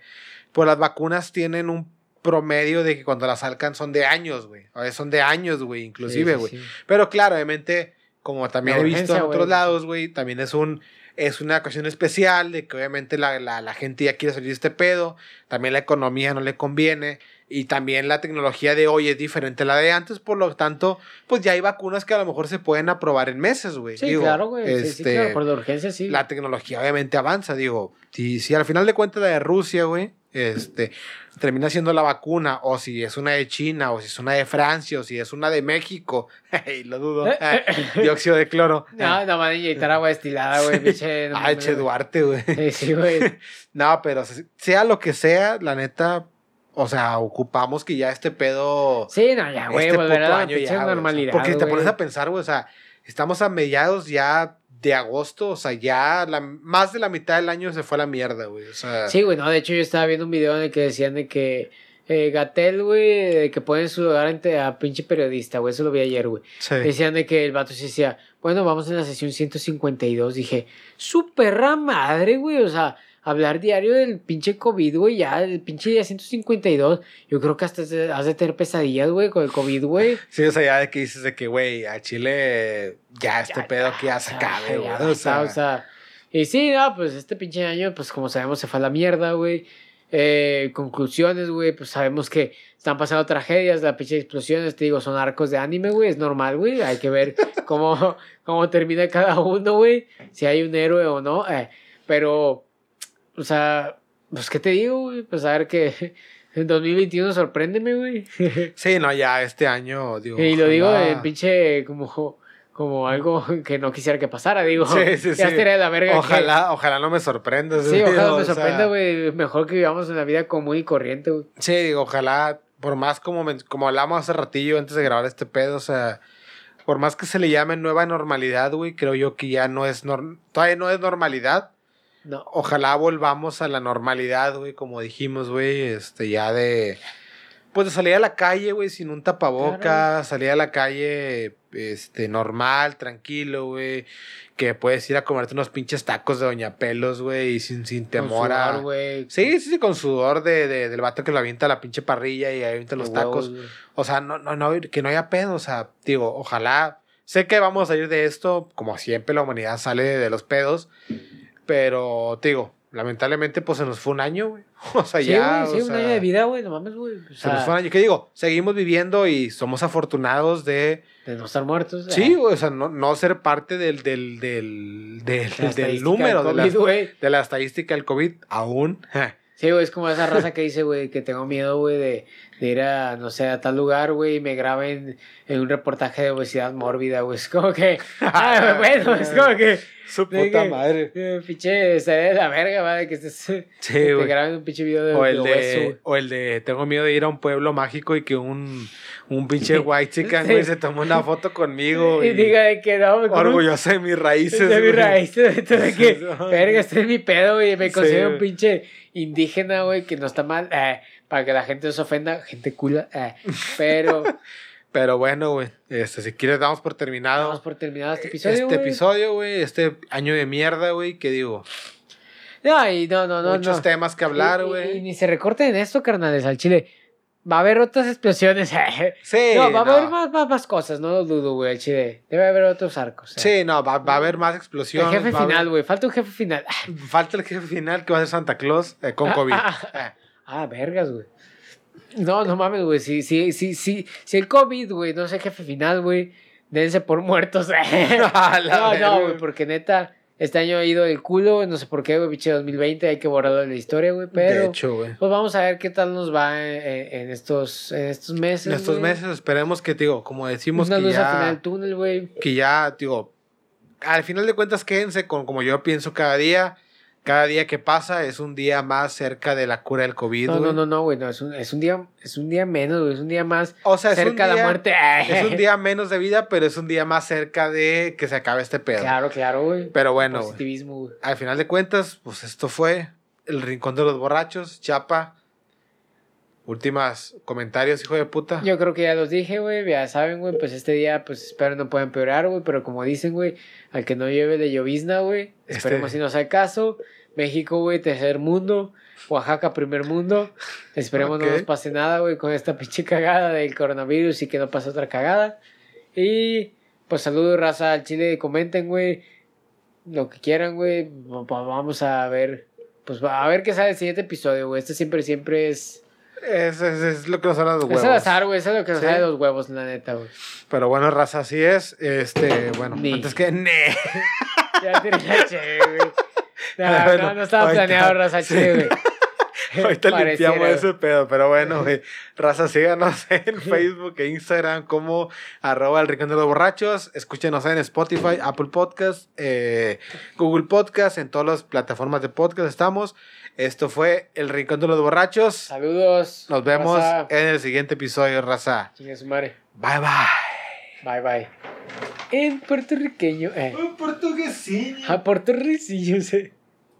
pues las vacunas tienen un promedio de que cuando las sacan son de años, güey, a veces son de años, güey, inclusive, Sí, sí, güey. sí. Pero claro, obviamente, como también La he visto en otros lados, güey, también es un es una ocasión especial de que obviamente la, la, la gente ya quiere salir de este pedo, también la economía no le conviene y también la tecnología de hoy es diferente a la de antes, por lo tanto, pues ya hay vacunas que a lo mejor se pueden aprobar en meses, güey. Sí, Digo, claro, güey. Sí, sí, este, claro, por la urgencia, sí. la tecnología obviamente avanza, digo, si, si al final de cuentas la de Rusia, güey, este, termina siendo la vacuna, o si es una de China, o si es una de Francia, o si es una de México, *laughs* lo dudo, ah, *laughs* dióxido de cloro. *laughs* No, no van a inyectar agua destilada, güey, pinche. no Ah, Duarte, güey. Sí, sí, güey. No, pero se- sea lo que sea, la neta, o sea, ocupamos que ya este pedo... Sí, no, ya, güey, este la año ya, normalidad. Porque te pones a pensar, güey, o sea, estamos a mediados ya de agosto, o sea, ya la, más de la mitad del año se fue a la mierda, güey. O sea, Sí, güey, no, de hecho yo estaba viendo un video en el que decían de que eh, Gatel, güey, que ponen su lugar a pinche periodista, güey, eso lo vi ayer, güey. sí. Decían de que el vato se decía, bueno, vamos en la sesión 152. Dije, su perra madre, güey, o sea, hablar diario del pinche COVID, güey, ya, el pinche día 152. Yo creo que hasta se- has de tener pesadillas, güey, con el COVID, güey. *laughs* Sí, o sea, ya de que dices de que, güey, a Chile ya este pedo que ya se acabe, güey. O sea, o sea, y sí, no, pues este pinche año, pues como sabemos, se fue a la mierda, güey. Eh, conclusiones, güey, pues sabemos que están pasando tragedias, las pinche explosiones, te digo, son arcos de anime, güey, es normal, güey, hay que ver cómo, *laughs* cómo termina cada uno, güey, si hay un héroe o no, eh, pero, o sea, pues, ¿qué te digo, güey? Pues a ver que *laughs* en 2021 sorpréndeme, güey. *laughs* sí, no, ya este año, digo. Y lo digo en pinche como, como algo que no quisiera que pasara, digo. Sí, sí, ya sí. de la verga. que- Ojalá, ojalá no me sorprendas. Sí, ojalá o me sorprenda, güey. Mejor que vivamos una vida común y corriente, güey. Sí, digo, ojalá, por más como, men- como hablamos hace ratillo antes de grabar este pedo, o sea, por más que se le llame nueva normalidad, güey, creo yo que ya no es, todavía no es normalidad. No. Ojalá volvamos a la normalidad, güey, como dijimos, güey, este, ya de, pues de salir a la calle, güey, sin un tapaboca, Claro. salir a la calle, este, normal, tranquilo, güey, que puedes ir a comerte unos pinches tacos de Doña Pelos, güey, y sin, sin temor a... sudor, güey. Sí, sí, sí, con sudor de, de- del vato que lo avienta la pinche parrilla y avienta los tacos. güey. O sea, no, no, no, que no haya pedo. O sea, digo, ojalá. Sé que vamos a salir de esto, como siempre la humanidad sale de los pedos. Pero, te digo, lamentablemente, pues se nos fue un año, güey. *laughs* O sea, Sí, ya. güey, sí, o un sea, año de vida, güey. No mames, güey. O Se nos fue un año. ¿Qué digo? Seguimos viviendo y somos afortunados de. de no estar muertos. Sí, eh. güey, o sea, no, no ser parte del, del, del, del, del número, de del la, COVID, güey. de la estadística del COVID, aún. *laughs* Sí, güey, es como esa raza que dice, güey, que tengo miedo, güey, de, de ir a, no sé, a tal lugar, güey, y me graben en un reportaje de obesidad mórbida, güey. Es como que, *laughs* ah, bueno, es como que, Su puta que, madre. eh, pinche, estaría de la verga, va, de que estés, *laughs* que Sí, te güey. graben un pinche video de, O el de o el de tengo miedo de ir a un pueblo mágico y que un, un pinche *laughs* white chicken, Sí. güey, se tomó una foto conmigo. Y Y, diga de que no, güey, orgulloso de mis raíces. de mi güey. raíz, de de que, verga, este es mi pedo, güey, me Sí, considero un pinche indígena, güey, que no está mal, eh, para que la gente no se ofenda, gente cula, eh, pero *laughs* Pero bueno, güey, este, si quieres damos por terminado vamos por terminado este episodio, este güey. episodio, güey, este año de mierda, güey, que digo, No, y no, no, no, muchos no. temas que hablar, Y- y- Y, güey. ni se recorten esto, carnales, al chile. Va a haber otras explosiones. *laughs* Sí, no, va a no. haber más, más, más cosas, no lo dudo, güey, al chile. Debe haber otros arcos. eh. Sí, no, va, va a haber más El explosiones. jefe a haber- final, güey. Falta un jefe final. *laughs* Falta el jefe final que va a ser Santa Claus eh, con Ah, COVID. Ah, vergas, güey. No, no mames, güey. Si, si, si, si, si el COVID, güey, no el jefe final, güey, dense por muertos. *laughs* No, no, güey, porque neta, este año ha ido el culo, no sé por qué, güey, pinche 2020, hay que borrarlo de la historia, güey, pero... de hecho, güey. Pues vamos a ver qué tal nos va en, estos, en estos meses. En estos meses esperemos que, digo, como decimos Una que luz al final ya, del túnel, güey. que ya, digo, al final de cuentas quédense con como yo pienso cada día. Cada día que pasa es un día más cerca de la cura del COVID, No, no, no, no, güey, no, es un, es un día, es un día menos, güey, es un día más O sea, cerca de la muerte. *laughs* Es un día menos de vida, pero es un día más cerca de que se acabe este pedo. Claro, claro, güey. Pero bueno, Positivismo, güey. al final de cuentas, pues esto fue el Rincón de los Borrachos, Chapa. Últimas comentarios, hijo de puta. Yo creo que ya los dije, güey, ya saben, güey, pues este día, pues espero no pueda empeorar, güey, pero como dicen, güey, al que no lleve de llovizna, güey, Este- esperemos si no sea caso. México, güey, tercer mundo. Oaxaca, primer mundo. Esperemos no nos pase nada, güey, con esta pinche cagada del coronavirus y que no pase otra cagada. Y Pues saludos, raza al chile. Comenten, güey. Lo que quieran, güey. Va- va- Vamos a ver. Pues a ver qué sale el siguiente episodio, güey. Este siempre, siempre es. Es, es, es lo que nos sale de los Es huevos. al azar, güey. Es lo que nos Sí. sale de los huevos, la neta, güey. Pero bueno, raza, así es. Este, bueno, Ni. antes que. *laughs* Ne. Ya te caché, güey. No, *laughs* Bueno, no, no estaba planeado, raza al chile, güey. *laughs* *laughs* Ahorita Pareciera, limpiamos ese pedo, pero bueno, güey. Raza, síganos en Facebook e Instagram como arroba el rincón de los borrachos. Escúchenos en Spotify, Apple Podcast, eh, Google Podcast, en todas las plataformas de podcast estamos. Esto fue el rincón de los borrachos. Saludos. Nos vemos raza. en el siguiente episodio, raza. Bye bye. Bye, bye. En puertorriqueño, eh. Un portuguesinho. A puertorriqueño, sí.